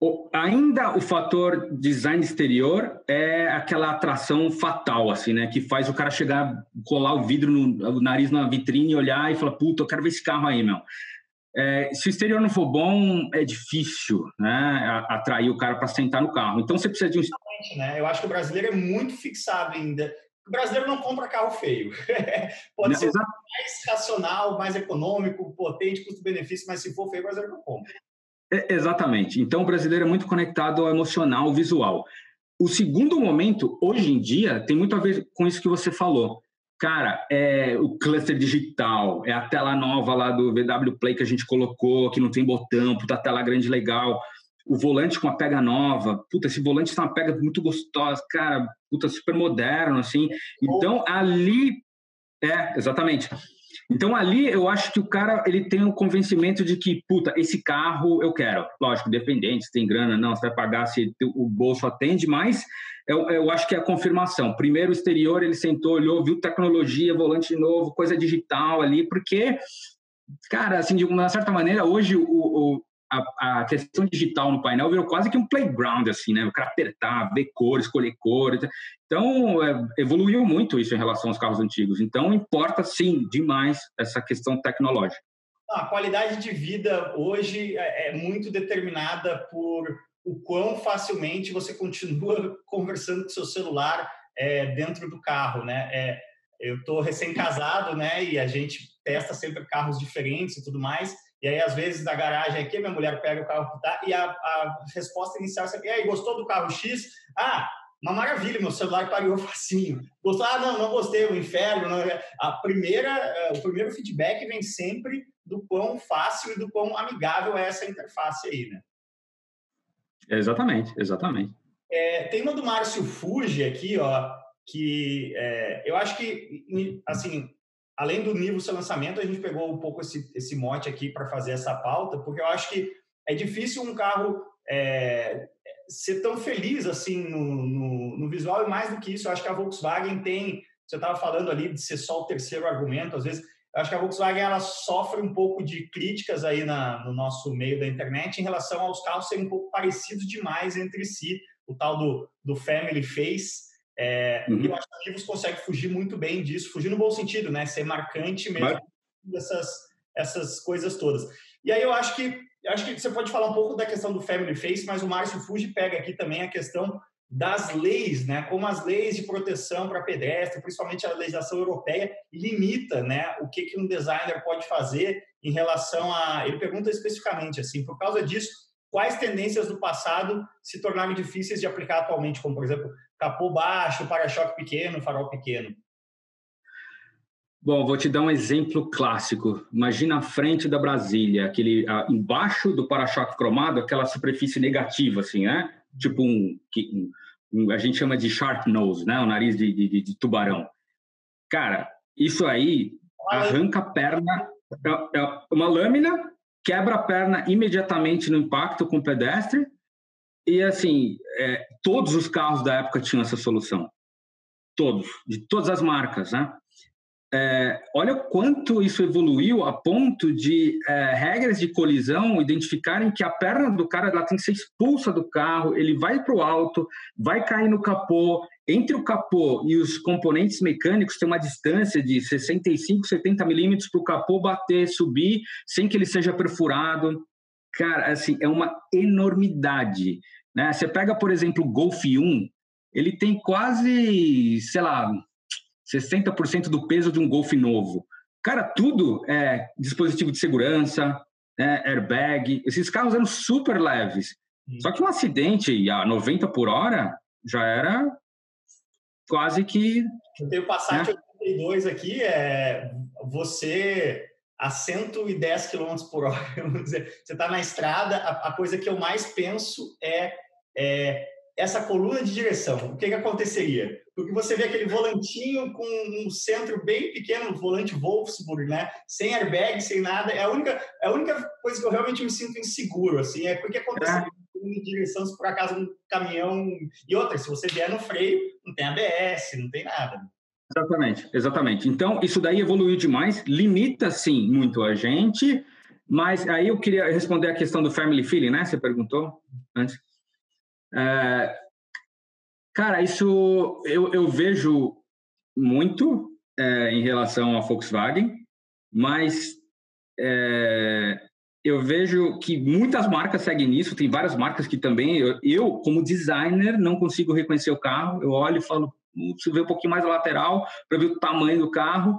o, ainda o fator design exterior é aquela atração fatal, assim, né? Que faz o cara chegar, colar o vidro no o nariz na vitrine e olhar e falar, puta, eu quero ver esse carro aí, meu. É, se o exterior não for bom, é difícil, né? Atrair o cara para sentar no carro. Então você precisa de um. Né? Eu acho que o brasileiro é muito fixado ainda. O brasileiro não compra carro feio. Pode não, ser mais racional, mais econômico, potente, custo-benefício, mas se for feio, o brasileiro não compra. É, exatamente. Então, o brasileiro é muito conectado ao emocional, ao visual. O segundo momento, hoje em dia, tem muito a ver com isso que você falou. Cara, é o cluster digital, é a tela nova lá do VW Play que a gente colocou, que não tem botão, puta tela grande legal. O volante com a pega nova, puta, esse volante tem uma pega muito gostosa, cara, puta, super moderno, assim. Então, ali. É, exatamente. Então ali eu acho que o cara ele tem o convencimento de que, puta, esse carro eu quero. Lógico, dependente, se tem grana, não, você vai pagar se o bolso atende, mas eu, eu acho que é a confirmação. Primeiro o exterior, ele sentou, olhou, viu tecnologia, volante novo, coisa digital ali, porque, cara, assim, de uma certa maneira, hoje o, o a, a, questão digital no painel virou quase que um playground, assim, né? O cara apertar, ver cor, escolher cor. Então, é, evoluiu muito isso em relação aos carros antigos. Então, importa, sim, demais essa questão tecnológica. A qualidade de vida hoje é, é muito determinada por o quão facilmente você continua conversando com seu celular é, dentro do carro, né? É, eu estou recém-casado, né? E a gente testa sempre carros diferentes e tudo mais. E aí, às vezes, da garagem aqui, minha mulher pega o carro que tá, e a, a resposta inicial é sempre, e aí, gostou do carro X? Ah, uma maravilha, meu celular pariu facinho. Gostou? Ah, não, não gostei, o inferno. Não. A primeira, eh, o primeiro feedback vem sempre do quão fácil e do quão amigável é essa interface aí, né? Exatamente, exatamente. É, tem uma do Márcio Fuji aqui, ó, que é, eu acho que, assim, além do nível seu lançamento, a gente pegou um pouco esse, esse mote aqui para fazer essa pauta, porque eu acho que é difícil um carro é, ser tão feliz assim no, no, no, visual e mais do que isso, eu acho que a Volkswagen tem, você estava falando ali de ser só o terceiro argumento, às vezes, eu acho que a Volkswagen ela sofre um pouco de críticas aí na, no nosso meio da internet em relação aos carros serem um pouco parecidos demais entre si, o tal do, do family face, é, uhum. E eu acho que a Vivos consegue fugir muito bem disso, fugir no bom sentido, né? Ser marcante mesmo dessas essas coisas todas. E aí eu acho que eu acho que você pode falar um pouco da questão do family face, mas o Márcio Fuji pega aqui também a questão das leis, né? Como as leis de proteção para pedestre, principalmente a legislação europeia, limita, né? O que que um designer pode fazer em relação a. Ele pergunta especificamente assim, por causa disso, quais tendências do passado se tornaram difíceis de aplicar atualmente, como por exemplo capô baixo, para-choque pequeno, farol pequeno? Bom, vou te dar um exemplo clássico. Imagina a frente da Brasília, aquele embaixo do para-choque cromado, aquela superfície negativa, assim, né? Tipo um, um, um, a gente chama de shark nose, né? O nariz de, de, de tubarão. Cara, isso aí arranca a perna, é, é uma lâmina, quebra a perna imediatamente no impacto com o pedestre e assim, é, todos os carros da época tinham essa solução. Todos, de todas as marcas, né? É, olha o quanto isso evoluiu a ponto de é, regras de colisão identificarem que a perna do cara ela tem que ser expulsa do carro, ele vai para o alto, vai cair no capô. Entre o capô e os componentes mecânicos tem uma distância de 65, 70 milímetros para o capô bater, subir, sem que ele seja perfurado. Cara, assim, é uma enormidade. Né? Você pega, por exemplo, o Golf 1, ele tem quase, sei lá, 60% do peso de um Golf novo. Cara, tudo é dispositivo de segurança, é, airbag. Esses carros eram super leves. Só que um acidente a 90 por hora já era quase que. Eu tenho Passat né? 82 aqui, é você a 110 km por hora. Você está na estrada, a, a, coisa que eu mais penso é, é, essa coluna de direção. O que, que aconteceria? Porque você vê aquele volantinho com um centro bem pequeno, volante Wolfsburg, né? sem airbag, sem nada. É a única, é a única coisa que eu realmente me sinto inseguro. Assim, é porque aconteceria é. coluna de direção se por acaso um caminhão. E outra, se você vier no freio, não tem ABS, não tem nada. Exatamente, exatamente. Então, isso daí evoluiu demais, limita, sim, muito a gente, mas aí eu queria responder a questão do family feeling, né? Você perguntou antes. É, cara, isso eu, eu vejo muito é, em relação à Volkswagen, mas é, eu vejo que muitas marcas seguem nisso, tem várias marcas que também, eu, eu, como designer, não consigo reconhecer o carro, eu olho e falo, preciso ver um pouquinho mais a lateral para ver o tamanho do carro.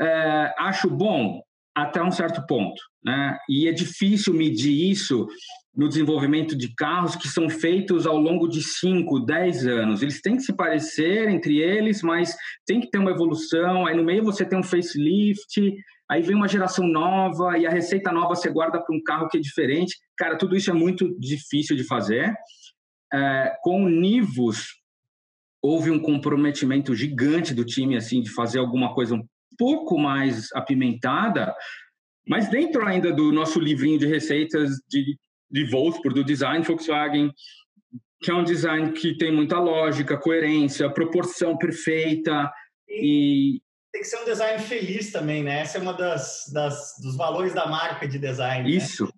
É, acho bom até um certo ponto, né? E é difícil medir isso no desenvolvimento de carros que são feitos ao longo de 5, 10 anos. Eles têm que se parecer entre eles, mas tem que ter uma evolução. Aí no meio você tem um facelift, aí vem uma geração nova e a receita nova você guarda para um carro que é diferente. Cara, tudo isso é muito difícil de fazer. É, com o Nivus, houve um comprometimento gigante do time assim de fazer alguma coisa um pouco mais apimentada, mas dentro ainda do nosso livrinho de receitas de, de Wolfsburg, do design Volkswagen, que é um design que tem muita lógica, coerência, proporção perfeita e, tem que ser um design feliz também, né? Essa é uma das, das dos valores da marca de design. Né? Isso, né?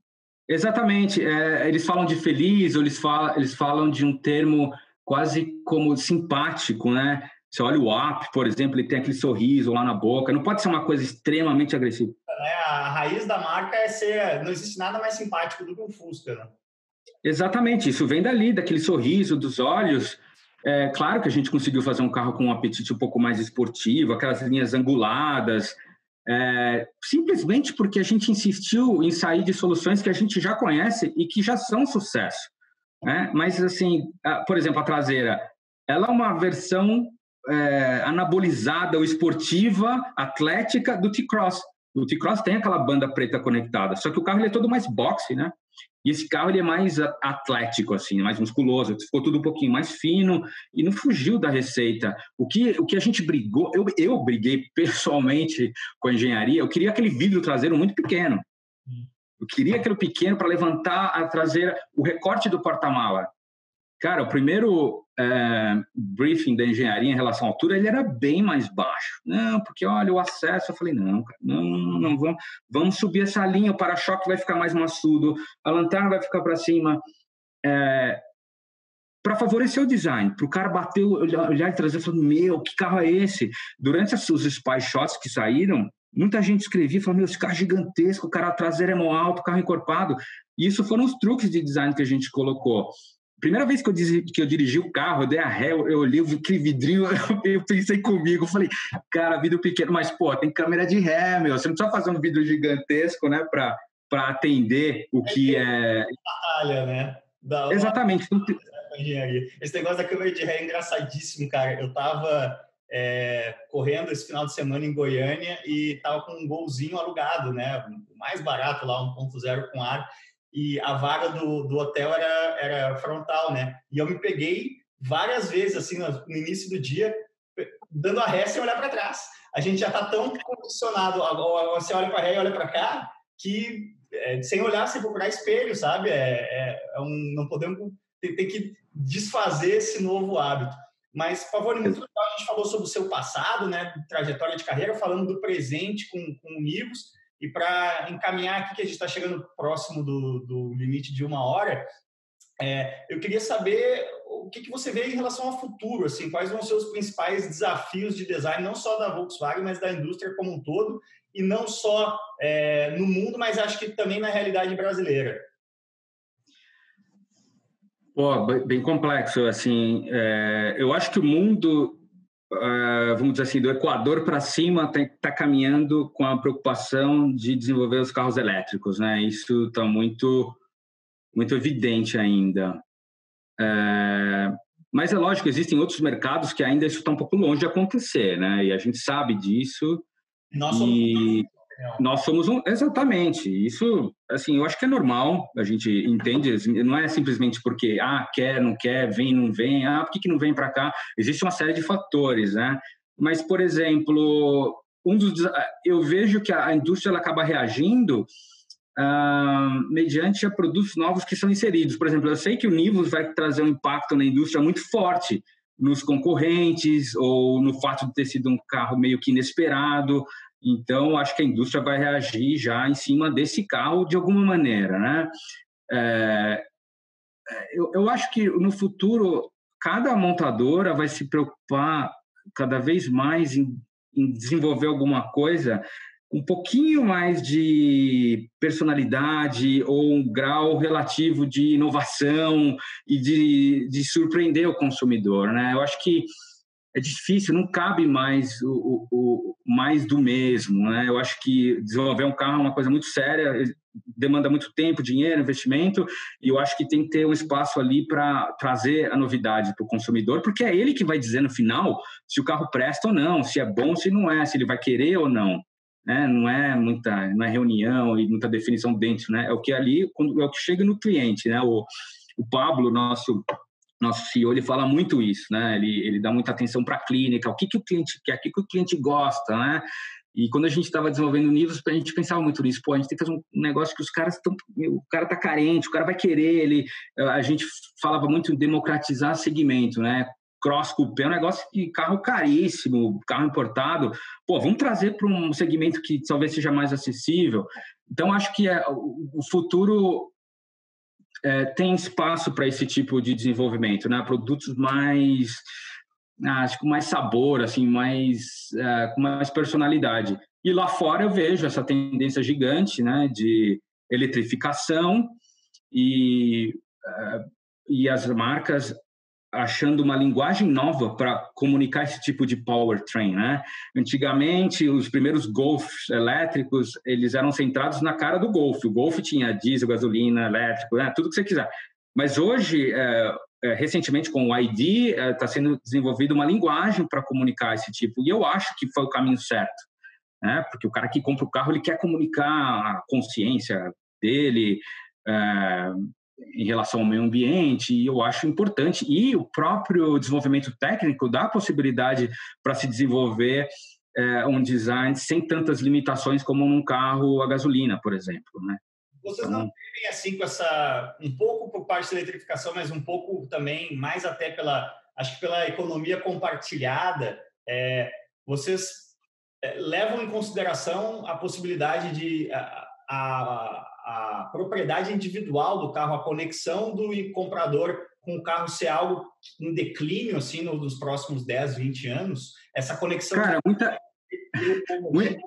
exatamente. É, eles falam de feliz, ou eles falam, eles falam de um termo quase como simpático, né? Você olha o app, por exemplo, ele tem aquele sorriso lá na boca. Não pode ser uma coisa extremamente agressiva. É, a raiz da marca é ser. Não existe nada mais simpático do que um Fusca, né? Exatamente, isso vem dali, daquele sorriso dos olhos. É claro que a gente conseguiu fazer um carro com um apetite um pouco mais esportivo, aquelas linhas anguladas, é, simplesmente porque a gente insistiu em sair de soluções que a gente já conhece e que já são sucesso. Né? Mas, assim, por exemplo, a traseira, ela é uma versão é, anabolizada ou esportiva, atlética do T-Cross. O T-Cross tem aquela banda preta conectada, só que o carro ele é todo mais boxe, né? E esse carro ele é mais atlético, assim, mais musculoso, ficou tudo um pouquinho mais fino e não fugiu da receita. O que, o que a gente brigou, eu, eu briguei pessoalmente com a engenharia, eu queria aquele vidro traseiro muito pequeno. Eu queria aquele pequeno para levantar a traseira, o recorte do porta-mala. Cara, o primeiro é, briefing da engenharia em relação à altura, ele era bem mais baixo. Não, porque olha, o acesso, eu falei, não, cara, não, não, vamos, vamos subir essa linha, o para-choque vai ficar mais maçudo, a lanterna vai ficar para cima. É, para favorecer o design, para o cara bater, olhar e trazer e falar, meu, que carro é esse? Durante os spy shots que saíram, muita gente escrevia, falou, meu, esse carro é gigantesco, o cara traseiro é mó alto, carro encorpado. E isso foram os truques de design que a gente colocou. Primeira vez que eu, que eu dirigi o carro, eu dei a ré, eu olhei aquele vidrinho, eu pensei comigo, falei, cara, vidro pequeno, mas, pô, tem câmera de ré, meu, você não precisa fazer um vidro gigantesco, né, para atender o que é... é... Batalha, né? Da Exatamente. Engenharia. Esse negócio da câmera de ré é engraçadíssimo, cara. Eu tava é, correndo esse final de semana em Goiânia e tava com um golzinho alugado, né? O mais barato lá, 1.0 com ar e a vaga do, do hotel era, era frontal, né? E eu me peguei várias vezes, assim, no, início do dia, dando a ré sem olhar para trás. A gente já está tão condicionado, você olha para ré e olha para cá, que é, sem olhar, sem procurar espelho, sabe? É, é, é um, não podemos ter, ter, que desfazer esse novo hábito. Mas, por favor, muito legal, a gente falou sobre o seu passado, né? Trajetória de carreira, falando do presente com, com o Nivos. E para encaminhar aqui, que a gente está chegando próximo do, do limite de uma hora, é, eu queria saber o que, que você vê em relação ao futuro, assim, quais vão ser os principais desafios de design, não só da Volkswagen, mas da indústria como um todo, e não só é, no mundo, mas acho que também na realidade brasileira. Pô, bem complexo, assim, é, eu acho que o mundo uh, vamos dizer assim, do Equador para cima está caminhando com a preocupação de desenvolver os carros elétricos, né? Isso está muito, muito evidente ainda. É, mas é lógico, existem outros mercados que ainda isso está um pouco longe de acontecer, né? E a gente sabe disso. Nós somos e... Nós somos um, exatamente. Isso, assim, eu acho que é normal. A gente entende. Assim, não é simplesmente porque ah quer, não quer, vem, não vem. Ah, por que, que não vem para cá? Existe uma série de fatores, né? Mas, por exemplo, um dos eu vejo que a indústria ela acaba reagindo ah, mediante a produtos novos que são inseridos. Por exemplo, eu sei que o Nivus vai trazer um impacto na indústria muito forte nos concorrentes ou no fato de ter sido um carro meio que inesperado. Então, acho que a indústria vai reagir já em cima desse carro de alguma maneira, né? É, eu, eu acho que no futuro cada montadora vai se preocupar cada vez mais em, em desenvolver alguma coisa um pouquinho mais de personalidade ou um grau relativo de inovação e de, de surpreender o consumidor, né? Eu acho que é difícil, não cabe mais o, o, o, mais do mesmo, né? Eu acho que desenvolver um carro é uma coisa muito séria, demanda muito tempo, dinheiro, investimento, e eu acho que tem que ter um espaço ali para trazer a novidade para o consumidor, porque é ele que vai dizer no final se o carro presta ou não, se é bom, se não é, se ele vai querer ou não. Né? Não é muita, não é reunião e muita definição dentro, né? É o que é ali, é o que chega no cliente, né? O, o Pablo, nosso nosso CEO ele fala muito isso, né? Ele, ele dá muita atenção para a clínica, o que, que o cliente quer, o que, que o cliente gosta, né? E quando a gente estava desenvolvendo níveis, a gente pensava muito nisso. Pô, a gente tem que fazer um negócio que os caras estão. O cara tá carente, o cara vai querer. Ele, a gente falava muito em democratizar segmento, né? Cross Coupé é um negócio de carro caríssimo, carro importado. Pô, vamos trazer para um segmento que talvez seja mais acessível. Então, acho que é, o futuro é, tem espaço para esse tipo de desenvolvimento, né? Produtos mais, ah, acho que mais sabor, assim, mais é, com mais personalidade. E lá fora eu vejo essa tendência gigante, né? De eletrificação e é, e as marcas achando uma linguagem nova para comunicar esse tipo de powertrain, né? Antigamente, os primeiros Golfs elétricos, eles eram centrados na cara do Golf. O Golf tinha diesel, gasolina, elétrico, né? tudo que você quiser. Mas hoje, é, é, recentemente com o ID, está é, sendo desenvolvida uma linguagem para comunicar esse tipo. E eu acho que foi o caminho certo, né? Porque o cara que compra o carro, ele quer comunicar a consciência dele, é, em relação ao meio ambiente, e eu acho importante. E o próprio desenvolvimento técnico dá a possibilidade para se desenvolver é, um design sem tantas limitações como num carro a gasolina, por exemplo. Né? Vocês não vivem assim com essa um pouco por parte da eletrificação, mas um pouco também mais até pela acho que pela economia compartilhada. É, vocês é, levam em consideração a possibilidade de a, a, a, propriedade individual do carro, a conexão do comprador com o carro ser algo em declínio assim nos próximos 10, 20 anos? Essa conexão. Cara, muita. muita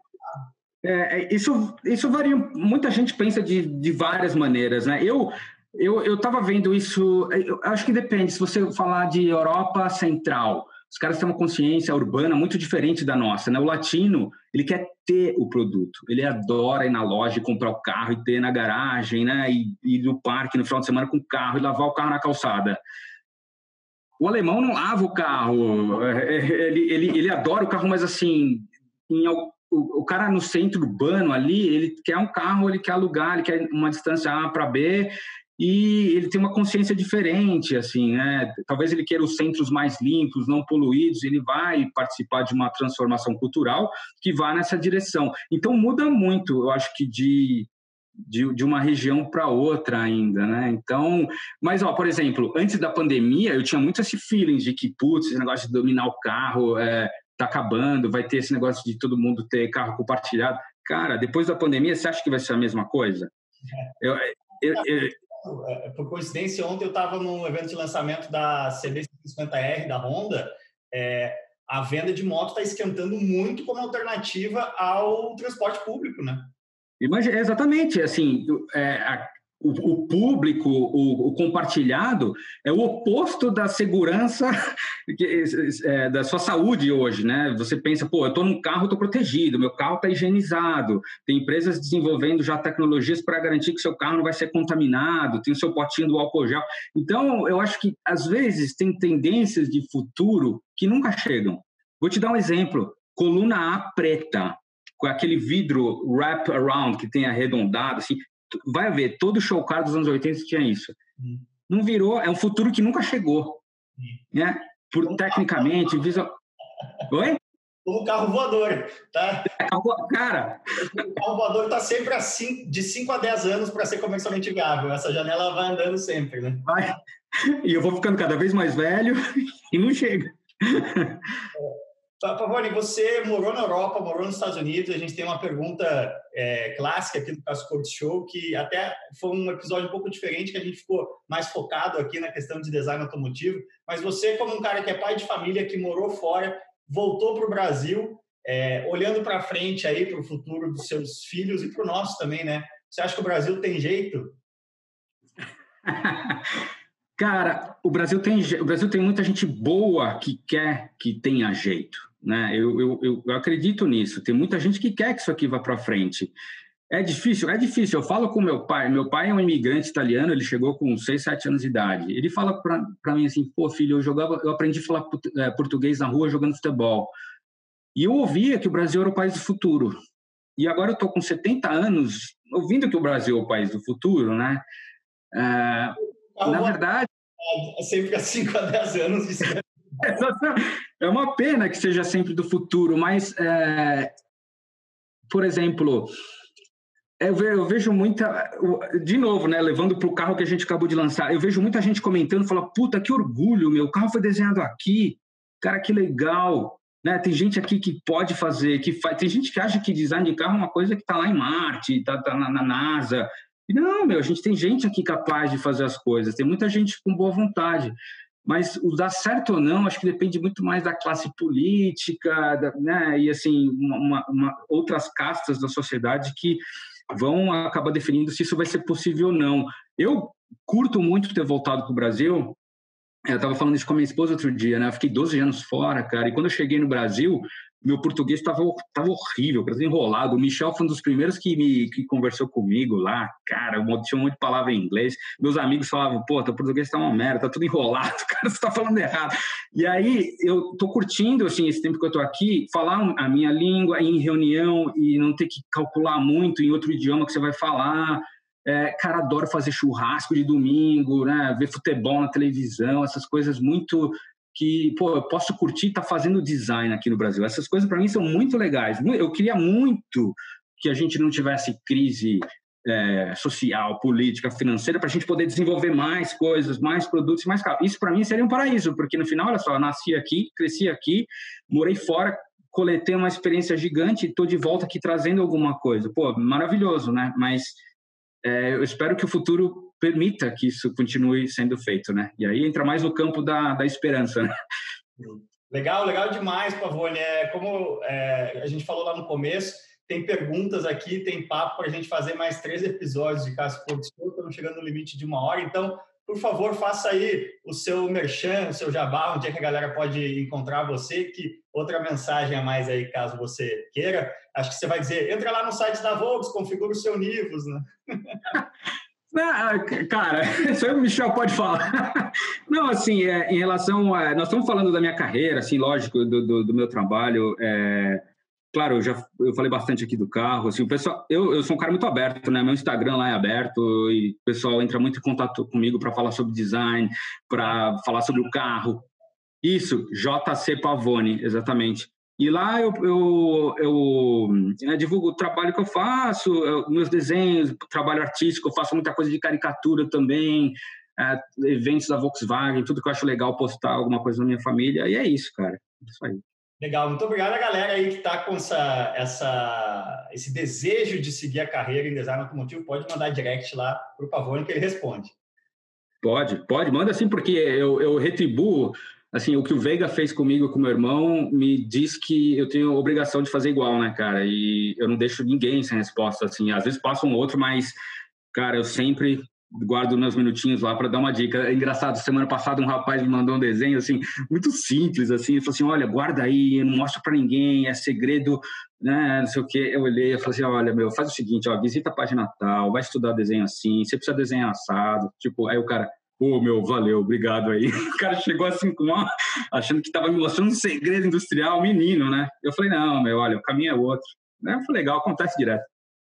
é, é, isso, isso varia. Muita gente pensa de, de várias maneiras, né? Eu eu estava vendo isso. Eu acho que depende. Se você falar de Europa Central, os caras têm uma consciência urbana muito diferente da nossa, né? O latino ele quer ter o produto, ele adora ir na loja e comprar o carro e ter na garagem, né? E ir no parque no final de semana com o carro e lavar o carro na calçada. O alemão não lava o carro, ele, ele, ele adora o carro, mas assim, em, o, o, cara no centro urbano ali, ele quer um carro, ele quer alugar, ele quer uma distância A para B, e ele tem uma consciência diferente, assim, né? Talvez ele queira os centros mais limpos, não poluídos, ele vai participar de uma transformação cultural que vá nessa direção. Então muda muito, eu acho que de de, de uma região para outra ainda, né? Então, mas ó, por exemplo, antes da pandemia, eu tinha muito esse feeling de que putz, esse negócio de dominar o carro é, tá acabando, vai ter esse negócio de todo mundo ter carro compartilhado. Cara, depois da pandemia, você acha que vai ser a mesma coisa? Eu, eu, eu, é, por coincidência, ontem eu estava no evento de lançamento da CB50R da Honda. É, a venda de moto está esquentando muito como alternativa ao transporte público, né? Imagina, exatamente, assim, é, o, o público, o, o, compartilhado, é o oposto da segurança é, da sua saúde hoje, né? Você pensa, pô, eu estou num carro, estou protegido, meu carro está higienizado, tem empresas desenvolvendo já tecnologias para garantir que seu carro não vai ser contaminado, tem o seu potinho do álcool gel. Então, eu acho que, às vezes, tem tendências de futuro que nunca chegam. Vou te dar um exemplo. Coluna A preta, com aquele vidro wrap around que tem arredondado, assim, vai ver, todo show car dos anos 80 tinha isso. Hum. Não virou, é um futuro que nunca chegou. Hum. Né? Por, um tecnicamente, visual. Oi? Como carro voador, tá? É, cara. O carro voador está sempre assim, de 5 a 10 anos para ser comercialmente viável. Essa janela vai andando sempre, né? Vai. E eu vou ficando cada vez mais velho e não chega. É. Pavone, você morou na Europa, morou nos Estados Unidos. A gente tem uma pergunta é, clássica aqui do Passport Show, que até foi um episódio um pouco diferente, que a gente ficou mais focado aqui na questão de design automotivo. Mas você, como um cara que é pai de família, que morou fora, voltou para o Brasil, é, olhando para frente aí para o futuro dos seus filhos e para o nosso também, né? Você acha que o Brasil tem jeito? Cara, o Brasil tem o Brasil tem muita gente boa que quer que tenha jeito, né? Eu, eu, eu acredito nisso. Tem muita gente que quer que isso aqui vá para frente. É difícil, é difícil. Eu falo com meu pai. Meu pai é um imigrante italiano. Ele chegou com 6, 7 anos de idade. Ele fala para mim assim: "Pô, filho, eu jogava, eu aprendi a falar é, português na rua jogando futebol. E eu ouvia que o Brasil era o país do futuro. E agora eu estou com 70 anos ouvindo que o Brasil é o país do futuro, né? É, na verdade. Sempre há 5 a 10 anos. De... é uma pena que seja sempre do futuro, mas, é, por exemplo, eu vejo, muita. De novo, né, levando para o carro que a gente acabou de lançar, eu vejo muita gente comentando, fala, puta, que orgulho, meu carro foi desenhado aqui, cara, que legal. Né? Tem gente aqui que pode fazer, que faz. Tem gente que acha que design de carro é uma coisa que está lá em Marte, está tá na, na NASA. Não, meu, a gente tem gente aqui capaz de fazer as coisas, tem muita gente com boa vontade. Mas o dar certo ou não, acho que depende muito mais da classe política, da, né? E assim, uma, uma, outras castas da sociedade que vão acabar definindo se isso vai ser possível ou não. Eu curto muito ter voltado para o Brasil. Eu estava falando isso com a minha esposa outro dia, né? Eu fiquei 12 anos fora, cara. E quando eu cheguei no Brasil, meu português estava tava horrível, enrolado. O Michel foi um dos primeiros que me que conversou comigo lá, cara, tinha um monte de palavra em inglês. Meus amigos falavam, pô, teu português está uma merda, tá tudo enrolado, cara, você está falando errado. E aí eu tô curtindo assim esse tempo que eu tô aqui, falar a minha língua em reunião e não ter que calcular muito em outro idioma que você vai falar. É, cara, adoro fazer churrasco de domingo, né? Ver futebol na televisão, essas coisas muito que, pô, eu posso curtir estar tá fazendo design aqui no Brasil. Essas coisas para mim são muito legais. Eu queria muito que a gente não tivesse crise é, social, política, financeira, para a gente poder desenvolver mais coisas, mais produtos, mais. Isso para mim seria um paraíso, porque no final, olha só, eu nasci aqui, cresci aqui, morei fora, coletei uma experiência gigante estou de volta aqui trazendo alguma coisa. Pô, maravilhoso, né? Mas é, eu espero que o futuro permita que isso continue sendo feito, né? E aí entra mais no campo da, da esperança, né? Legal, legal demais, Pavone. É, como é, a gente falou lá no começo, tem perguntas aqui, tem papo para a gente fazer mais três episódios de Caso Porto estamos chegando no limite de uma hora, então, por favor, faça aí o seu merchan, o seu jabá, onde é que a galera pode encontrar você, que outra mensagem a mais aí, caso você queira. Acho que você vai dizer, entra lá no site da Volks, configura o seu Nivus, né? Ah, cara, isso aí o Michel pode falar. Não, assim, é, em relação a. Nós estamos falando da minha carreira, assim, lógico, do, do, do meu trabalho. É, claro, eu já eu falei bastante aqui do carro. Assim, o pessoal, eu, eu sou um cara muito aberto, né? Meu Instagram lá é aberto e o pessoal entra muito em contato comigo para falar sobre design, para falar sobre o carro. Isso, JC Pavone, exatamente. E lá eu, eu, eu, eu, divulgo o trabalho que eu faço, eu, meus desenhos, trabalho artístico, eu faço muita coisa de caricatura também, é, eventos da Volkswagen, tudo que eu acho legal postar alguma coisa na minha família. E é isso, cara. É isso aí. Legal, muito obrigado a galera aí que está com essa, essa, esse desejo de seguir a carreira em design automotivo. Pode mandar direct lá para o Pavone que ele responde. Pode, pode, manda sim, porque eu, eu retribuo assim, o que o Veiga fez comigo, com meu irmão, me diz que eu tenho obrigação de fazer igual, né, cara? E eu não deixo ninguém sem resposta, assim. Às vezes passa um outro, mas, cara, eu sempre guardo meus minutinhos lá para dar uma dica. É engraçado, semana passada um rapaz me mandou um desenho, assim, muito simples, assim, ele falou assim, olha, guarda aí, não mostra para ninguém, é segredo, né, não sei o quê. Eu olhei e falei assim, olha, meu, faz o seguinte, ó, visita a página tal, vai estudar desenho assim, você precisa desenhar assado, tipo, aí o cara Pô, meu, valeu, obrigado aí. O cara chegou assim com uma, achando que estava me mostrando um segredo industrial, menino, né? Eu falei, não, meu, olha, o caminho é outro. Né? Foi legal, acontece direto.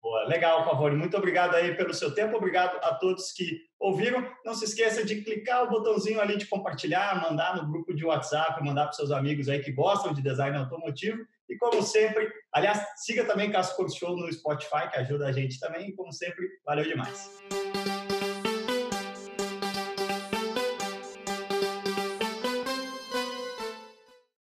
Boa, legal, Pavone. Muito obrigado aí pelo seu tempo. Obrigado a todos que ouviram. Não se esqueça de clicar o botãozinho ali de compartilhar, mandar no grupo de WhatsApp, mandar para seus amigos aí que gostam de design automotivo. E como sempre, aliás, siga também Casco Show no Spotify, que ajuda a gente também. E como sempre, valeu demais.